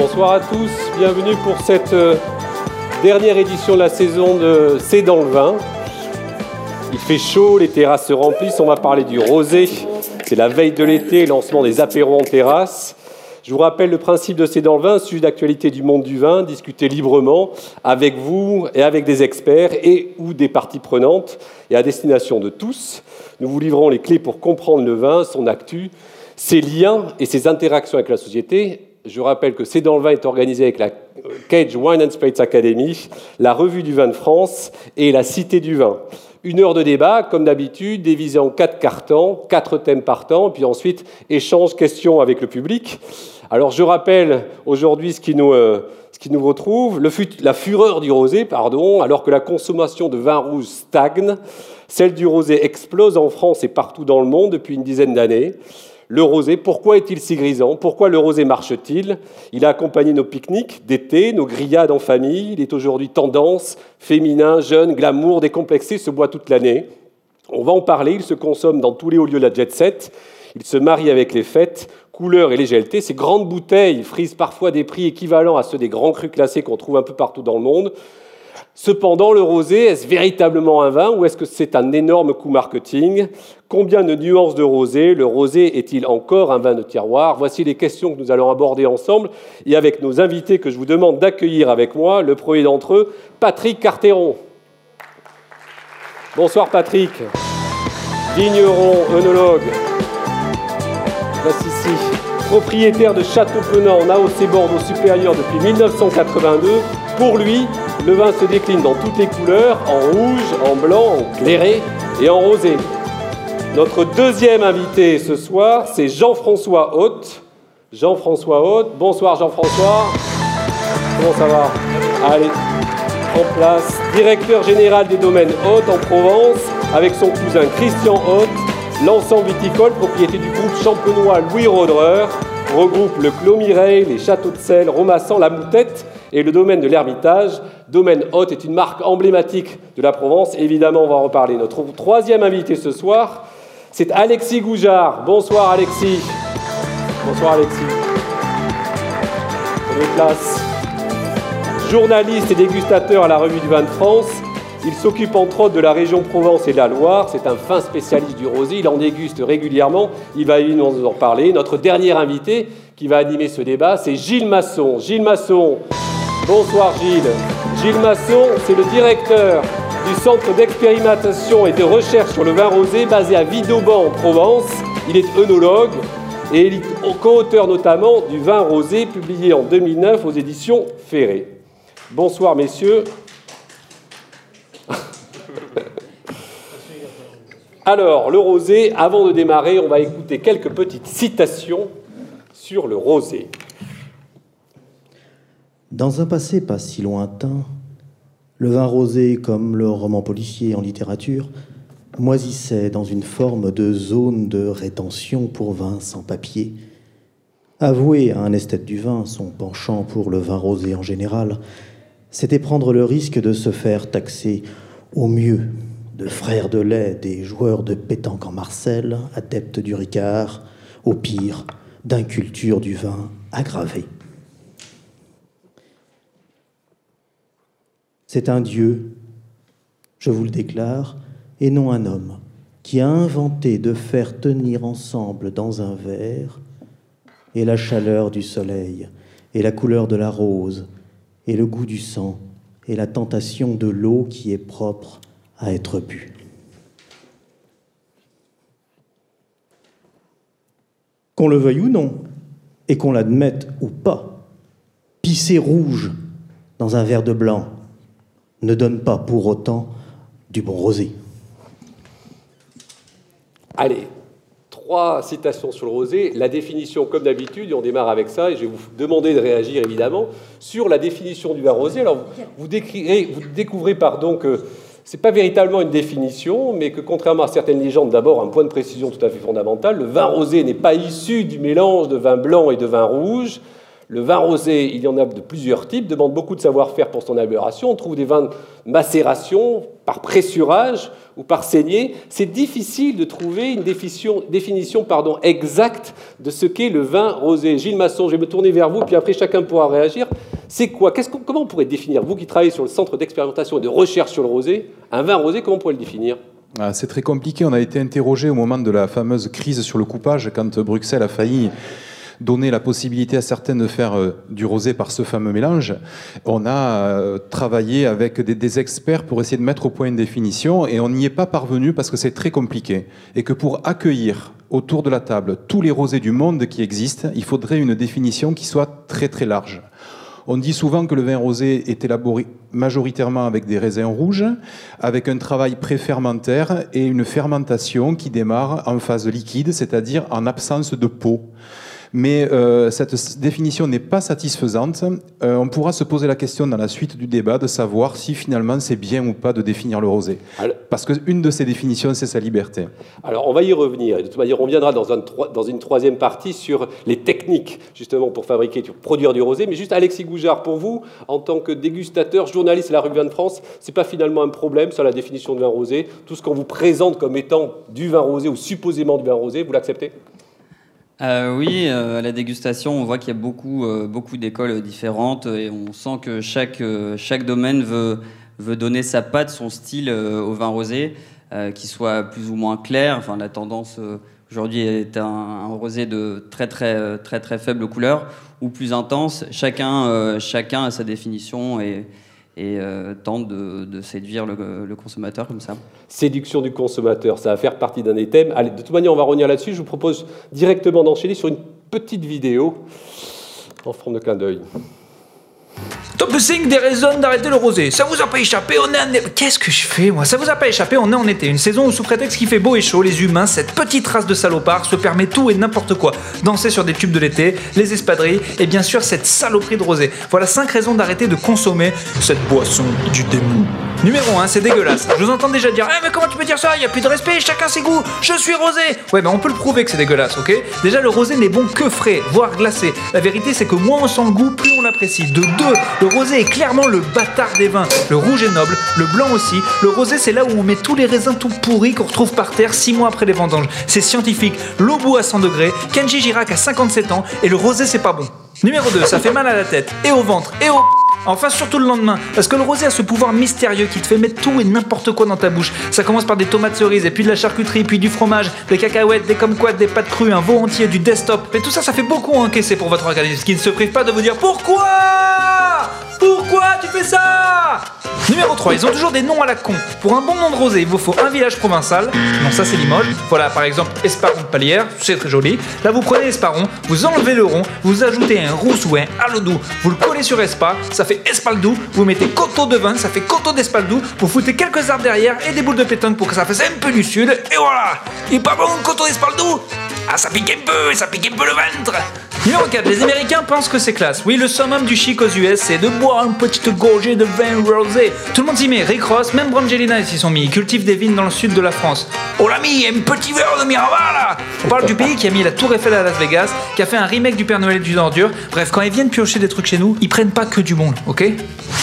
Bonsoir à tous, bienvenue pour cette euh, dernière édition de la saison de C'est dans le vin. Il fait chaud, les terrasses se remplissent, on va parler du rosé. C'est la veille de l'été, lancement des apéros en terrasse. Je vous rappelle le principe de C'est dans le vin, sujet d'actualité du monde du vin, discuter librement avec vous et avec des experts et ou des parties prenantes et à destination de tous. Nous vous livrons les clés pour comprendre le vin, son actu, ses liens et ses interactions avec la société. Je rappelle que C'est dans le vin est organisé avec la Cage Wine and Spirits Academy, la Revue du vin de France et la Cité du vin. Une heure de débat, comme d'habitude, divisé en quatre cartons, quatre thèmes par temps, puis ensuite échange, questions avec le public. Alors je rappelle aujourd'hui ce qui nous, euh, ce qui nous retrouve, la fureur du rosé, pardon, alors que la consommation de vin rouge stagne, celle du rosé explose en France et partout dans le monde depuis une dizaine d'années. Le rosé, pourquoi est-il si grisant? Pourquoi le rosé marche-t-il? Il a accompagné nos pique-niques d'été, nos grillades en famille. Il est aujourd'hui tendance, féminin, jeune, glamour, décomplexé, se boit toute l'année. On va en parler, il se consomme dans tous les hauts lieux de la jet set. Il se marie avec les fêtes, couleur et légèreté. Ces grandes bouteilles frisent parfois des prix équivalents à ceux des grands crus classés qu'on trouve un peu partout dans le monde. Cependant, le rosé, est-ce véritablement un vin ou est-ce que c'est un énorme coup marketing? Combien de nuances de rosé? Le rosé est-il encore un vin de tiroir? Voici les questions que nous allons aborder ensemble et avec nos invités que je vous demande d'accueillir avec moi. Le premier d'entre eux, Patrick Carteron. Bonsoir Patrick. Vigneron, œnologue. Propriétaire de Château Penant en AOC Bordeaux supérieur depuis 1982. Pour lui, le vin se décline dans toutes les couleurs, en rouge, en blanc, en clairé et en rosé. Notre deuxième invité ce soir, c'est Jean-François Haute. Jean-François Haute. Bonsoir Jean-François. Comment ça va? Allez, en place. Directeur général des domaines Haute en Provence, avec son cousin Christian Haute. L'ensemble viticole, propriété du groupe champenois Louis Roderer, regroupe le Clos Mireille, les Châteaux de Sel, Romassant, la Moutette et le domaine de l'Ermitage. Domaine Haute est une marque emblématique de la Provence. Évidemment, on va en reparler. Notre troisième invité ce soir, c'est Alexis Goujard. Bonsoir Alexis. Bonsoir Alexis. Prenez place. Journaliste et dégustateur à la Revue du Vin de France, il s'occupe entre autres de la région Provence et de la Loire. C'est un fin spécialiste du rosé. Il en déguste régulièrement. Il va nous en parler. Notre dernier invité qui va animer ce débat, c'est Gilles Masson. Gilles Masson. Bonsoir Gilles. Gilles Masson, c'est le directeur du Centre d'expérimentation et de recherche sur le vin rosé basé à Vidauban en Provence. Il est œnologue et co-auteur notamment du vin rosé publié en 2009 aux éditions Ferré. Bonsoir messieurs. Alors, le rosé, avant de démarrer, on va écouter quelques petites citations sur le rosé. Dans un passé pas si lointain, le vin rosé, comme le roman policier en littérature, moisissait dans une forme de zone de rétention pour vin sans papier. Avouer à un esthète du vin son penchant pour le vin rosé en général, c'était prendre le risque de se faire taxer au mieux de frères de lait des joueurs de pétanque en Marcel, adeptes du Ricard, au pire d'inculture du vin aggravée. C'est un Dieu, je vous le déclare, et non un homme, qui a inventé de faire tenir ensemble dans un verre et la chaleur du soleil, et la couleur de la rose, et le goût du sang, et la tentation de l'eau qui est propre à être bue. Qu'on le veuille ou non, et qu'on l'admette ou pas, pisser rouge dans un verre de blanc, ne donne pas pour autant du bon rosé. Allez, trois citations sur le rosé. La définition, comme d'habitude, et on démarre avec ça, et je vais vous demander de réagir évidemment sur la définition du vin rosé. Alors, vous, découvrez pardon, que ce n'est pas véritablement une définition, mais que contrairement à certaines légendes, d'abord, un point de précision tout à fait fondamental, le vin rosé n'est pas issu du mélange de vin blanc et de vin rouge. Le vin rosé, il y en a de plusieurs types, demande beaucoup de savoir-faire pour son amélioration. On trouve des vins de macération, par pressurage ou par saignée, c'est difficile de trouver une définition, exacte de ce qu'est le vin rosé. Gilles Masson, je vais me tourner vers vous, puis après chacun pourra réagir. C'est quoi? Comment on pourrait définir, vous qui travaillez sur le centre d'expérimentation et de recherche sur le rosé, un vin rosé, comment on pourrait le définir? Ah, c'est très compliqué. On a été interrogé au moment de la fameuse crise sur le coupage, quand Bruxelles a failli donner la possibilité à certains de faire euh, du rosé par ce fameux mélange. On a euh, travaillé avec des, experts pour essayer de mettre au point une définition et on n'y est pas parvenu parce que c'est très compliqué. Et que pour accueillir autour de la table tous les rosés du monde qui existent, il faudrait une définition qui soit très très large. On dit souvent que le vin rosé est élaboré majoritairement avec des raisins rouges, avec un travail pré-fermentaire et une fermentation qui démarre en phase liquide, c'est-à-dire en absence de peau. Mais euh, cette définition n'est pas satisfaisante. Euh, on pourra se poser la question dans la suite du débat de savoir si finalement c'est bien ou pas de définir le rosé. Parce qu'une de ces définitions, c'est sa liberté. Alors on va y revenir. De toute manière, on viendra dans, un, dans une troisième partie sur les techniques justement pour fabriquer, pour produire du rosé. Mais juste Alexis Goujard, pour vous, en tant que dégustateur, journaliste à la rue de France, c'est pas finalement un problème sur la définition de vin rosé? Tout ce qu'on vous présente comme étant du vin rosé ou supposément du vin rosé, vous l'acceptez? Euh, oui, euh, à la dégustation, on voit qu'il y a beaucoup, euh, beaucoup d'écoles différentes et on sent que chaque, chaque domaine veut, veut donner sa patte, son style au vin rosé, qui soit plus ou moins clair. Enfin, la tendance aujourd'hui est un, un, rosé de très, très, très, très faible couleur ou plus intense. Chacun, chacun a sa définition et, et euh, tente de, séduire le, consommateur comme ça. Séduction du consommateur, ça va faire partie d'un des thèmes. Allez, de toute manière, on va revenir là-dessus. Je vous propose directement d'enchaîner sur une petite vidéo en forme de clin d'œil. Top 5 des raisons d'arrêter le rosé. Ça vous a pas échappé, on est en... Qu'est-ce que je fais moi Ça vous a pas échappé, on est en été. Une saison où sous prétexte qu'il fait beau et chaud, les humains, cette petite race de salopards, se permet tout et n'importe quoi. Danser sur des tubes de l'été, les espadrilles et bien sûr cette saloperie de rosé. Voilà 5 raisons d'arrêter de consommer cette boisson du démon. Numéro 1, c'est dégueulasse. Je vous entends déjà dire Eh, mais comment tu peux dire ça? Il a plus de respect, chacun ses goûts. Je suis rosé Ouais, mais on peut le prouver que c'est dégueulasse, ok? Déjà, le rosé n'est bon que frais, voire glacé. La vérité, c'est que moins on sent le goût, plus on l'apprécie. De le rosé est clairement le bâtard des vins. Le rouge est noble, le blanc aussi. Le rosé, c'est là où on met tous les raisins tout pourris qu'on retrouve par terre 6 mois après les vendanges. C'est scientifique. L'Obu à 100 degrés, Kenji Girac à 57 ans, et le rosé, c'est pas bon. Numéro 2, ça fait mal à la tête, et au ventre, et au Enfin, surtout le lendemain, parce que le rosé a ce pouvoir mystérieux qui te fait mettre tout et n'importe quoi dans ta bouche. Ça commence par des tomates cerises, et puis de la charcuterie, puis du fromage, des cacahuètes, des kumquats, des pâtes crues, un veau entier, du desktop. Et tout ça, ça fait beaucoup encaisser pour votre organisme, qui ne se prive pas de vous dire pourquoi? Pourquoi tu fais ça? Numéro 3, ils ont toujours des noms à la con. Pour un bon nom de rosé, il vous faut un village provincial. Non, ça c'est Limoges. Voilà, par exemple, Esparon de Palière, c'est très joli. Là, vous prenez Esparon, vous enlevez le rond, vous ajoutez un rousse ou un alodou, vous le collez sur Espa, ça fait Espaldou. Vous mettez coteau de vin, ça fait coteau d'Espaldou. Vous foutez quelques arbres derrière et des boules de pétanque pour que ça fasse un peu du sud. Et voilà Il est pas bon, coteau d'Espaldou Ah, ça pique un peu, ça pique un peu le ventre Numéro 4, les Américains pensent que c'est classe. Oui, le summum du chic aux US, c'est de boire une petite gorgée de vin rosé. Tout le monde s'y met, Rick Ross, même Brangelina s'y sont mis. Ils cultivent des vignes dans le sud de la France. Oh l'ami, un petit verre de Miraval On parle du pays qui a mis la Tour Eiffel à Las Vegas, qui a fait un remake du Père Noël et du ordure. Bref, quand ils viennent piocher des trucs chez nous, ils prennent pas que du bon, ok?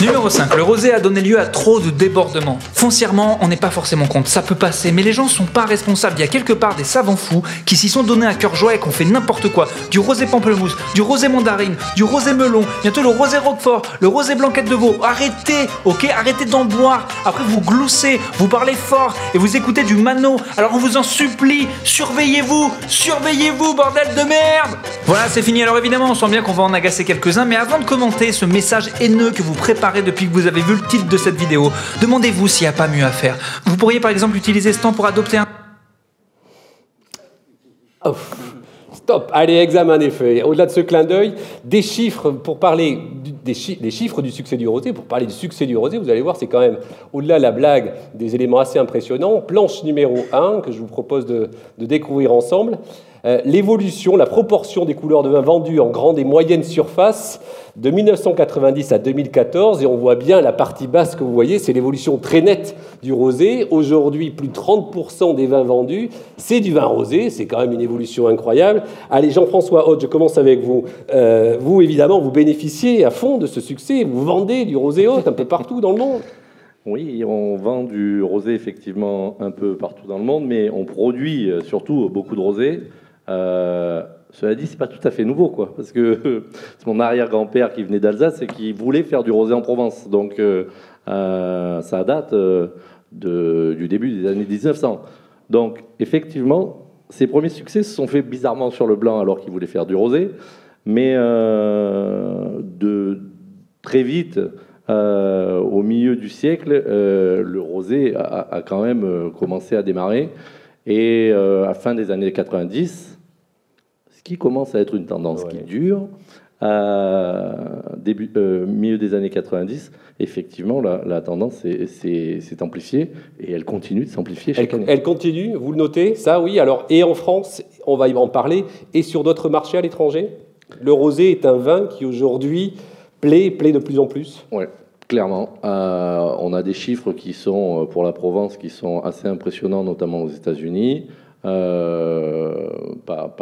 Numéro 5, le rosé a donné lieu à trop de débordements. Foncièrement, on n'est pas forcément compte, ça peut passer, mais les gens sont pas responsables. Il y a quelque part des savants fous qui s'y sont donnés à cœur joie et qu'on fait n'importe quoi. Du rosé pamplemousse, du rosé mandarine, du rosé melon, bientôt le rosé roquefort, le rosé blanquette de veau. Arrêtez, ok? Arrêtez d'en boire. Après, vous gloussez, vous parlez fort et vous écoutez du mano. Alors on vous en supplie, surveillez-vous, surveillez-vous, bordel de merde Voilà, c'est fini. Alors évidemment, on sent bien qu'on va en agacer quelques-uns, mais avant de commenter ce message haineux que vous préparez depuis que vous avez vu le titre de cette vidéo, demandez-vous s'il n'y a pas mieux à faire. Vous pourriez par exemple utiliser ce temps pour adopter un... Oh. Stop, allez, examen des feuilles. Au-delà de ce clin d'œil, des chiffres pour parler des, chiffres du succès du rosé. Pour parler du succès du rosé, vous allez voir, c'est quand même, au-delà de la blague, des éléments assez impressionnants. Planche numéro 1, que je vous propose de découvrir ensemble. Euh, l'évolution, la proportion des couleurs de vin vendues en grande et moyenne surface de 1990 à 2014, et on voit bien la partie basse que vous voyez, c'est l'évolution très nette du rosé. Aujourd'hui, plus de 30% des vins vendus, c'est du vin rosé, c'est quand même une évolution incroyable. Allez, Jean-François Haute, je commence avec vous. Euh, vous, évidemment, vous bénéficiez à fond de ce succès, vous vendez du rosé haute un peu partout dans le monde. Oui, on vend du rosé effectivement un peu partout dans le monde, mais on produit euh, surtout beaucoup de rosé. Euh, cela dit, c'est pas tout à fait nouveau, quoi, parce que c'est mon arrière-grand-père qui venait d'Alsace et qui voulait faire du rosé en Provence. Donc, euh, euh, ça date du début des années 1900. Donc, effectivement, ses premiers succès se sont faits bizarrement sur le blanc alors qu'il voulait faire du rosé, mais très vite, au milieu du siècle, le rosé a, a quand même commencé à démarrer. Et à fin des années 90, ce qui commence à être une tendance qui dure, euh, début, euh, milieu des années 90, effectivement, la, la tendance s'est- amplifiée et elle continue de s'amplifier Elle, chaque année. elle continue, vous le notez, ça oui. Alors, et en France, on va y en parler, et sur d'autres marchés à l'étranger? Le rosé est un vin qui aujourd'hui plaît, plaît de plus en plus. Ouais, clairement. Euh, on a des chiffres qui sont, euh, pour la Provence, qui sont assez impressionnants, notamment aux États-Unis. Euh, pas,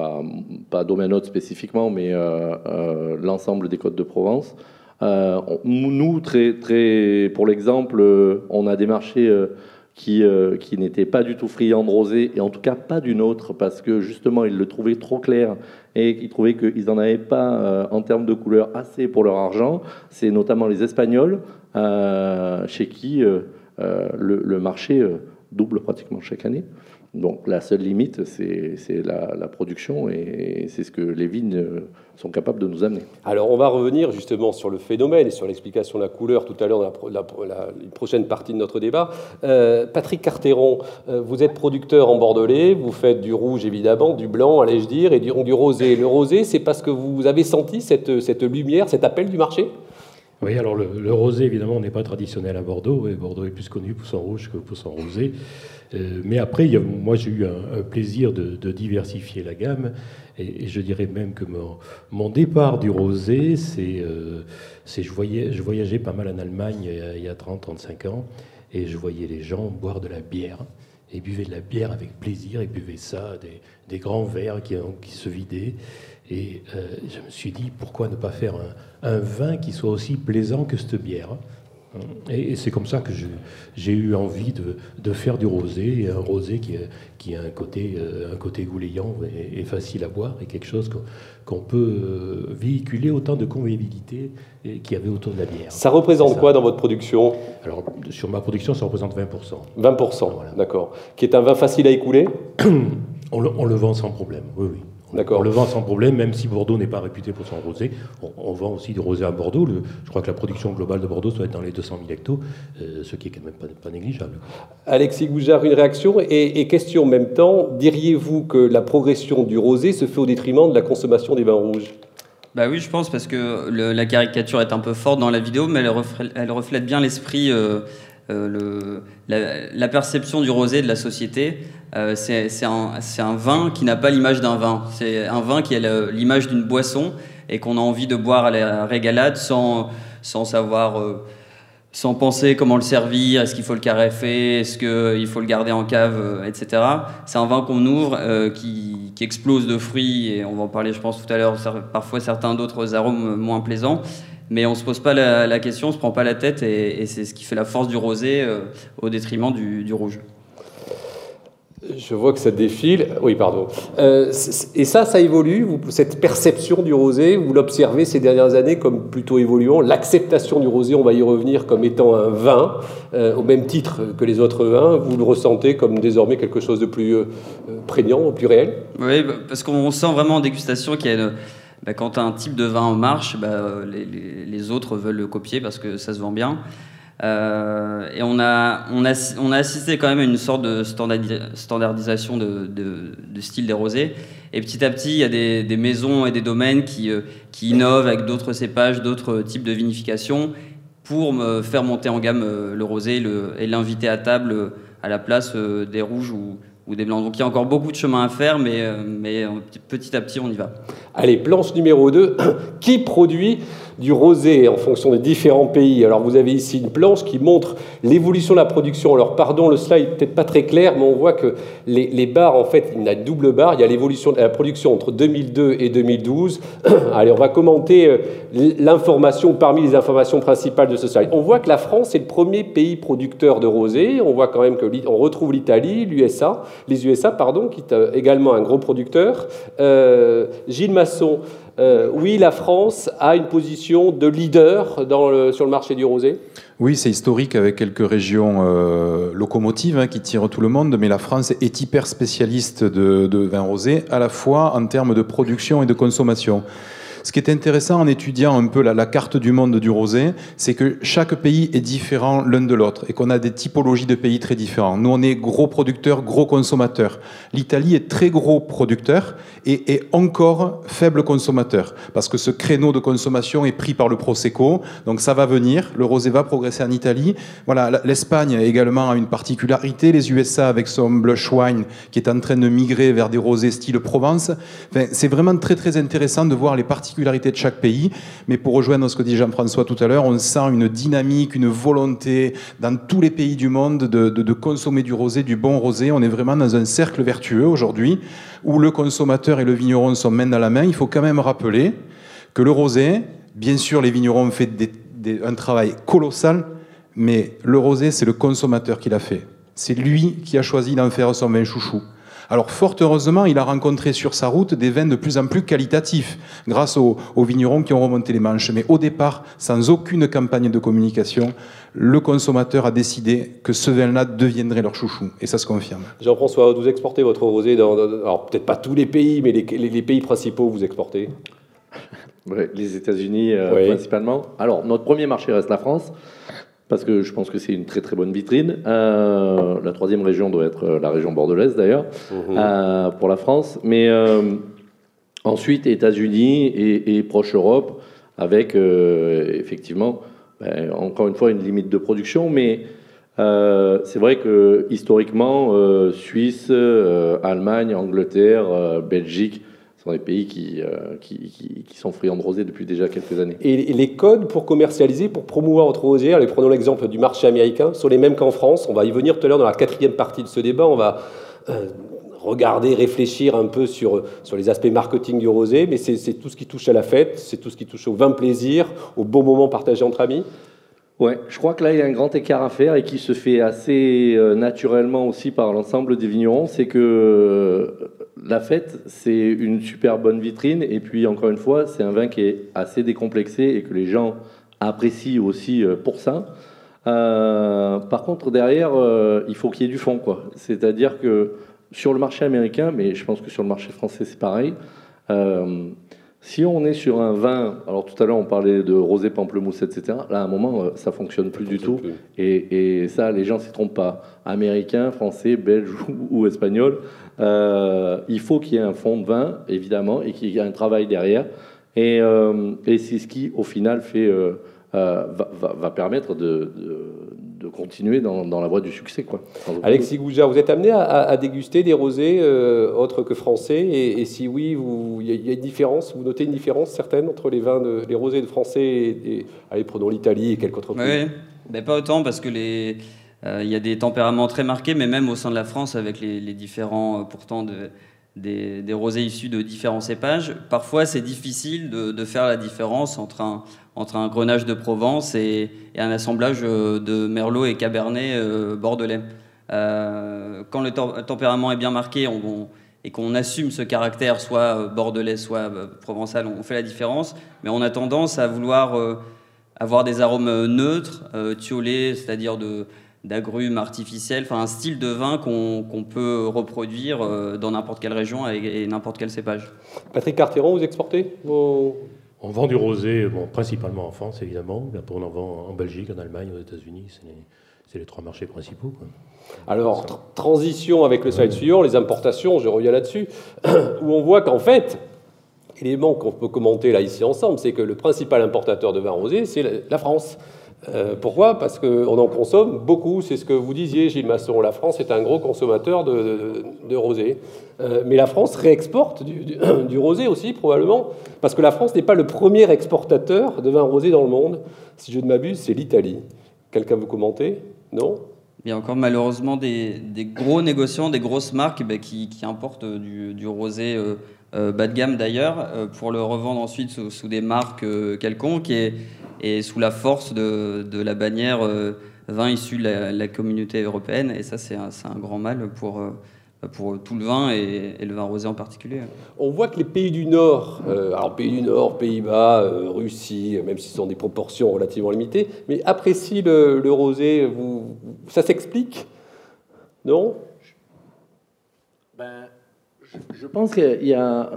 pas, domaine hôte spécifiquement, mais euh, euh, l'ensemble des côtes de Provence. Nous, très, très, pour l'exemple, on a des marchés qui, euh, qui n'étaient pas du tout friands de rosé, et en tout cas pas d'une autre, parce que justement, ils le trouvaient trop clair et qu'ils trouvaient qu'ils n'en avaient pas, en termes de couleur, assez pour leur argent. C'est notamment les Espagnols, chez qui le, marché double pratiquement chaque année. Donc la seule limite, c'est la, la production, et c'est ce que les vignes sont capables de nous amener. Alors, on va revenir justement sur le phénomène et sur l'explication de la couleur tout à l'heure dans la, prochaine partie de notre débat. Euh, Patrick Carteron, euh, vous êtes producteur en Bordelais, vous faites du rouge évidemment, du blanc, allais-je dire, et du, du rosé. Le rosé, c'est parce que vous avez senti cette, cette lumière, cet appel du marché? Oui, alors le, le rosé, évidemment, n'est pas traditionnel à Bordeaux. et Bordeaux est plus connu pour son rouge que pour son rosé. Euh, mais après, moi, j'ai eu un, plaisir de, diversifier la gamme. Et, je dirais même que mon, départ du rosé, c'est euh, je, je voyageais pas mal en Allemagne il y a, il y a 30-35 ans. Et je voyais les gens boire de la bière. Et buvaient de la bière avec plaisir. Et buvaient ça, des, grands verres qui, se vidaient. Et euh, je me suis dit, pourquoi ne pas faire un vin qui soit aussi plaisant que cette bière? Et, et c'est comme ça que j'ai eu envie de, de faire du rosé, un rosé qui, a- qui a un côté, euh, un côté goulayant et, et facile à boire, et quelque chose qu'on peut euh, véhiculer autant de convivialité qu'il y avait autour de la bière. Ça représente ça. quoi dans votre production? Alors, sur ma production, ça représente 20%. 20%, Voilà. d'accord. Qui est un vin facile à écouler? On le, on le vend sans problème, oui, oui. On- D'accord. On le vend sans problème, même si Bordeaux n'est pas réputé pour son rosé. On, on vend aussi du rosé à Bordeaux. Le- je crois que la production globale de Bordeaux doit être dans les 200 000 hectos, euh, ce qui est quand même pas, pas négligeable. Alexis Goujard, une réaction et, et question en même temps. Diriez-vous que la progression du rosé se fait au détriment de la consommation des vins rouges? Bah oui, je pense parce que le- la caricature est un peu forte dans la vidéo, mais elle reflète, elle reflète bien l'esprit, euh, le- la, perception du rosé de la société. Euh, c'est un, vin qui n'a pas l'image d'un vin. C'est un vin qui a l'image d'une boisson et qu'on a envie de boire à la régalade sans, sans savoir. euh, sans penser comment le servir, est-ce qu'il faut le carafer, est-ce qu'il faut le garder en cave, euh, etc. C'est un vin qu'on ouvre, euh, qui, qui explose de fruits, et on va en parler, je pense, tout à l'heure, parfois certains d'autres arômes moins plaisants. Mais on ne se pose pas la, la question, on ne se prend pas la tête, et, et c'est ce qui fait la force du rosé euh, au détriment du, du rouge. Je vois que ça défile. Oui, pardon. Euh, et ça, ça évolue. Vous, cette perception du rosé, vous l'observez ces dernières années comme plutôt évoluant. L'acceptation du rosé, on va y revenir, comme étant un vin, euh, au même titre que les autres vins. Vous le ressentez comme désormais quelque chose de plus prégnant, plus réel? Oui, parce qu'on sent vraiment en dégustation qu'il y a une- bah, quand un type de vin marche, bah, les, autres veulent le copier parce que ça se vend bien. Euh, et on a, on, a, assisté quand même à une sorte de standardi- standardisation de, style des rosés. Et petit à petit, il y a des, maisons et des domaines qui, euh, qui innovent avec d'autres cépages, d'autres types de vinification pour faire monter en gamme euh, le rosé et l'inviter à table à la place des rouges ou, ou des blancs. Donc il y a encore beaucoup de chemin à faire, mais, euh, mais euh, petit à petit, on y va. Allez, planche numéro 2. Qui produit du rosé en fonction des différents pays. Alors vous avez ici une planche qui montre l'évolution de la production. Alors pardon, le slide n'est peut-être pas très clair, mais on voit que les, les barres, en fait, il y a une double barre. Il y a l'évolution de la production entre 2002 et 2012. Allez, on va commenter euh, l'information parmi les informations principales de ce slide. On voit que la France est le premier pays producteur de rosé. On voit quand même que on retrouve l'Italie, l'USA, les USA, pardon, qui est euh, également un gros producteur. Euh, Gilles Masson, euh, oui, la France a une position de leader sur le marché du rosé. Oui, c'est historique avec quelques régions euh, locomotives hein, qui tirent tout le monde, mais la France est hyper spécialiste de, de vin rosé, à la fois en termes de production et de consommation. Ce qui est intéressant en étudiant un peu la, carte du monde du rosé, c'est que chaque pays est différent l'un de l'autre et qu'on a des typologies de pays très différents. Nous, on est gros producteurs, gros consommateurs. L'Italie est très gros producteur et est encore faible consommateur parce que ce créneau de consommation est pris par le Prosecco. Donc ça va venir, le rosé va progresser en Italie. Voilà, l'Espagne également a une particularité, les USA avec son blush wine qui est en train de migrer vers des rosés style Provence. Enfin, c'est vraiment très très intéressant de voir les particularités de chaque pays. Mais pour rejoindre ce que dit Jean-François tout à l'heure, on sent une dynamique, une volonté dans tous les pays du monde de, consommer du rosé, du bon rosé. On est vraiment dans un cercle vertueux aujourd'hui où le consommateur et le vigneron sont main dans la main. Il faut quand même rappeler que le rosé, bien sûr, les vignerons ont fait un travail colossal, mais le rosé, c'est le consommateur qui l'a fait. C'est lui qui a choisi d'en faire son vin chouchou. Alors fort heureusement, il a rencontré sur sa route des vins de plus en plus qualitatifs, grâce aux, aux, vignerons qui ont remonté les manches. Mais au départ, sans aucune campagne de communication, le consommateur a décidé que ce vin-là deviendrait leur chouchou. Et ça se confirme. Jean-François, vous exportez votre rosé dans, alors peut-être pas tous les pays, mais les, les, les pays principaux vous exportez Les États-Unis euh, oui. principalement. Alors notre premier marché reste la France parce que je pense que c'est une très très bonne vitrine. Euh, la troisième région doit être euh, la région bordelaise d'ailleurs, mmh. euh, pour la France. Mais ensuite, États-Unis et, et, proche Europe, avec effectivement, ben, encore une fois, une limite de production. Mais c'est vrai que historiquement, Suisse, Allemagne, Angleterre, Belgique, sont des pays qui, euh, qui, qui, qui, sont friands de rosé depuis déjà quelques années. Et les codes pour commercialiser, pour promouvoir votre rosé, allez, prenons l'exemple du marché américain, sont les mêmes qu'en France. On va y venir tout à l'heure dans la quatrième partie de ce débat. On va euh, regarder, réfléchir un peu sur, sur les aspects marketing du rosé, mais c'est tout ce qui touche à la fête, c'est tout ce qui touche au vin plaisir, au bon moment partagé entre amis. Ouais, je crois que là, il y a un grand écart à faire et qui se fait assez euh, naturellement aussi par l'ensemble des vignerons. C'est que euh, la fête, c'est une super bonne vitrine. Et puis, encore une fois, c'est un vin qui est assez décomplexé et que les gens apprécient aussi euh, pour ça. Euh, par contre, derrière, euh, il faut qu'il y ait du fond. quoi. C'est-à-dire que sur le marché américain, mais je pense que sur le marché français, c'est pareil. Euh, si on est sur un vin, alors tout à l'heure on parlait de rosé pamplemousse, etc. Là, à un moment, ça fonctionne plus ça du tout. Plus. Et, et, ça, les gens s'y trompent pas. Américain, français, belge ou, ou espagnol, euh, il faut qu'il y ait un fond de vin, évidemment, et qu'il y ait un travail derrière. Et, euh, et c'est ce qui, au final, fait, euh, va, va, va, permettre de, de de continuer dans, dans, la voie du succès. Quoi. Alexis Goujard, vous êtes amené à, à déguster des rosés euh, autres que français et, et si oui, il y, y, a une différence, vous notez une différence certaine entre les vins, de, les rosés de français et, et allez, prenons l'Italie et quelques autres pays Oui, ben, pas autant parce que les... Euh, il y a des tempéraments très marqués, mais même au sein de la France, avec les, différents, euh, pourtant, de, des, rosés issus de différents cépages, parfois c'est difficile de, faire la différence entre un, entre un grenage de Provence et, un assemblage euh, de Merlot et Cabernet bordelais. Quand le tempérament est bien marqué et qu'on assume ce caractère, soit bordelais, soit provençal, on fait la différence, mais on a tendance à vouloir avoir des arômes neutres, tiolés, c'est-à-dire de d'agrumes artificiels, enfin un style de vin qu'on qu peut reproduire euh, dans n'importe quelle région et, n'importe quel cépage. Patrick Carteron, vous exportez vos... On vend du rosé, bon, principalement en France évidemment, on en vend en Belgique, en Allemagne, aux États-Unis, c'est les, les, trois marchés principaux. Quoi. Alors, tr transition avec le slide ouais. suivant, les importations, je reviens là-dessus, où on voit qu'en fait, élément qu'on peut commenter là ici ensemble, c'est que le principal importateur de vin rosé, c'est la France. Euh, pourquoi? Parce qu'on en consomme beaucoup, c'est ce que vous disiez, Gilles Masson. La France est un gros consommateur de, rosé. Euh, mais la France réexporte du, rosé aussi, probablement, parce que la France n'est pas le premier exportateur de vin rosé dans le monde. Si je ne m'abuse, c'est l'Italie. Quelqu'un veut commenter? Non? Il y a encore malheureusement des, gros négociants, des grosses marques eh ben, qui, importent du, rosé euh, bas de gamme d'ailleurs, pour le revendre ensuite sous, des marques quelconques. Et, sous la force de, la bannière euh, vin issu de la, communauté européenne. Et ça, c'est un, grand mal pour, euh, tout le vin et, le vin rosé en particulier. On voit que les pays du Nord, euh, alors pays du Nord, Pays-Bas, Russie, même si ce sont des proportions relativement limitées, mais apprécient le, le rosé. Ça s'explique? Non? Je pense qu'il y a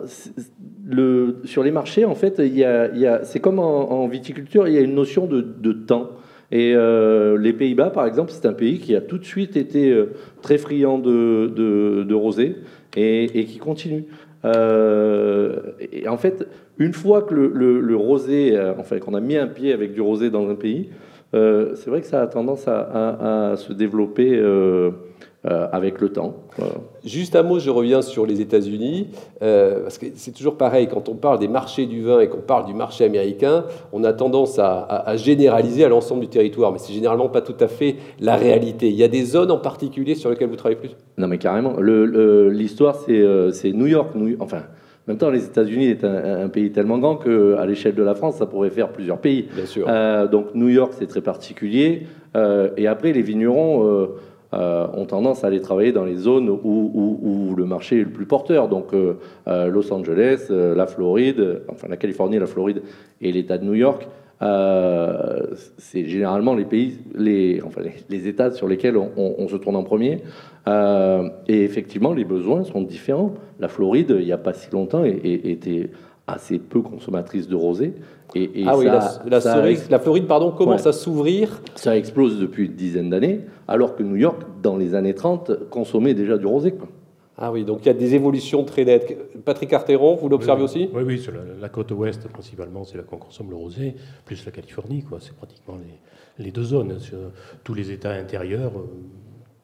sur les marchés, en fait, il y a, c'est comme en, viticulture, il y a une notion de, temps. Et euh, les Pays-Bas, par exemple, c'est un pays qui a tout de suite été euh, très friand de, rosé et, qui continue. Euh, et en fait, une fois que le, rosé, enfin, qu'on a mis un pied avec du rosé dans un pays, c'est vrai que ça a tendance à, se développer avec le temps. Juste un mot, je reviens sur les États-Unis, euh, parce que c'est toujours pareil, quand on parle des marchés du vin et qu'on parle du marché américain, on a tendance à, généraliser à l'ensemble du territoire, mais c'est généralement pas tout à fait la réalité. Il y a des zones en particulier sur lesquelles vous travaillez plus? Non, mais carrément. L'histoire, euh, c'est New York. enfin, en même temps, les États-Unis est un, pays tellement grand qu'à l'échelle de la France, ça pourrait faire plusieurs pays. Bien sûr. donc New York, c'est très particulier. et après, les vignerons euh, ont tendance à aller travailler dans les zones où, le marché est le plus porteur. Donc euh, euh, Los Angeles, la Floride, enfin la Californie, la Floride et l'État de New York. c'est généralement les pays, les, enfin les, États sur lesquels on, se tourne en premier. et effectivement, les besoins sont différents. La Floride, il n'y a pas si longtemps, était assez peu consommatrice de rosé. Et, ah oui, la, la, Floride pardon, commence à s'ouvrir. Ça explose depuis une dizaine d'années, alors que New York, dans les années 30, consommait déjà du rosé. Ah oui, donc il y a des évolutions très nettes. Patrick Arteron, vous l'observez aussi? Oui, oui, sur la, côte ouest, principalement, c'est là qu'on consomme le rosé, plus la Californie, quoi. C'est pratiquement les, les, deux zones. Sur tous les États intérieurs, euh,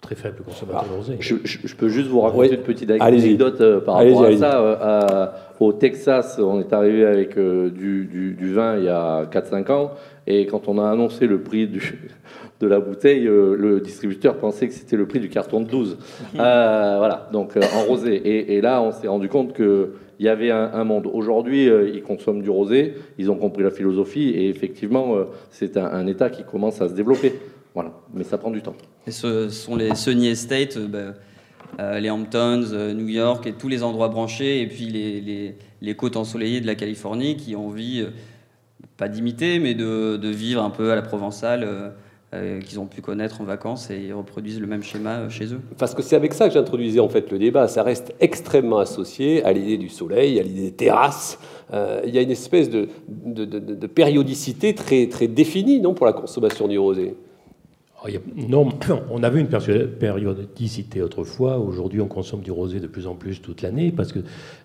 très faible consommateur ah, rosé. Je, peux juste vous raconter une petite anecdote euh, par rapport à ça. Euh, au Texas, on est arrivé avec euh, du, du, vin il y a 4-5 ans, et quand on a annoncé le prix du, de la bouteille, le distributeur pensait que c'était le prix du carton de 12. voilà, donc en rosé. Et, et là, on s'est rendu compte que il y avait un, monde. Aujourd'hui, ils consomment du rosé, ils ont compris la philosophie, et effectivement, c'est un, un État qui commence à se développer. Voilà, mais ça prend du temps. Et ce sont les Sunny Estates, euh, bah, euh, les Hamptons, euh, New York et tous les endroits branchés, et puis les, les, côtes ensoleillées de la Californie qui ont envie, pas d'imiter, mais de, de, vivre un peu à la provençale. qu'ils ont pu connaître en vacances et ils reproduisent le même schéma chez eux. Parce que c'est avec ça que j'introduisais en fait le débat. Ça reste extrêmement associé à l'idée du soleil, à l'idée des terrasses. il y a une espèce de, de, de, périodicité très, très définie non, pour la consommation du rosé? Non, on avait une périodicité autrefois. Aujourd'hui, on consomme du rosé de plus en plus toute l'année parce que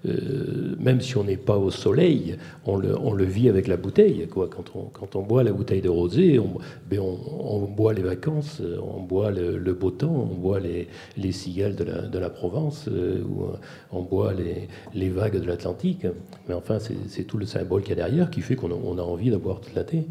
euh, même si on n'est pas au soleil, on le, vit avec la bouteille. Quoi. Quand, on, quand on boit la bouteille de rosé, on, ben boit les vacances, on boit le, beau temps, on boit les, les cigales de la, Provence, euh, on boit les, les vagues de l'Atlantique. Mais enfin, c'est tout le symbole qu'il y a derrière qui fait qu'on a envie d'avoir toute l'année.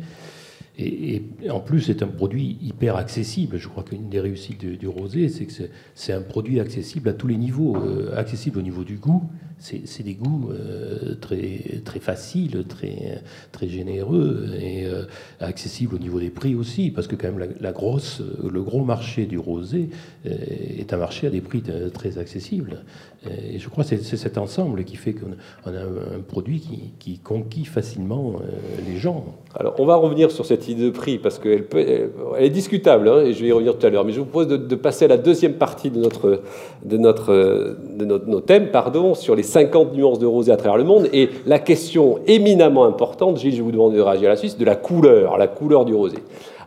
Et, en plus, c'est un produit hyper accessible. Je crois qu'une des réussites du, rosé, c'est que c'est un produit accessible à tous les niveaux. Euh, accessible au niveau du goût, c'est des goûts euh, très, très faciles, très, très généreux et euh, accessibles au niveau des prix aussi, parce que quand même la, grosse, le gros marché du rosé est un marché à des prix très accessibles. Et je crois que c'est cet ensemble qui fait qu'on a un, produit qui, qui, conquit facilement les gens. Alors, on va revenir sur cette idée de prix parce qu'elle elle est discutable, hein, et je vais y revenir tout à l'heure. Mais je vous propose de, passer à la deuxième partie de notre, de notre, de notre, nos thèmes, pardon, sur les 50 nuances de rosé à travers le monde et la question éminemment importante, Gilles, je vous demande de réagir à la Suisse, de la couleur, la couleur du rosé.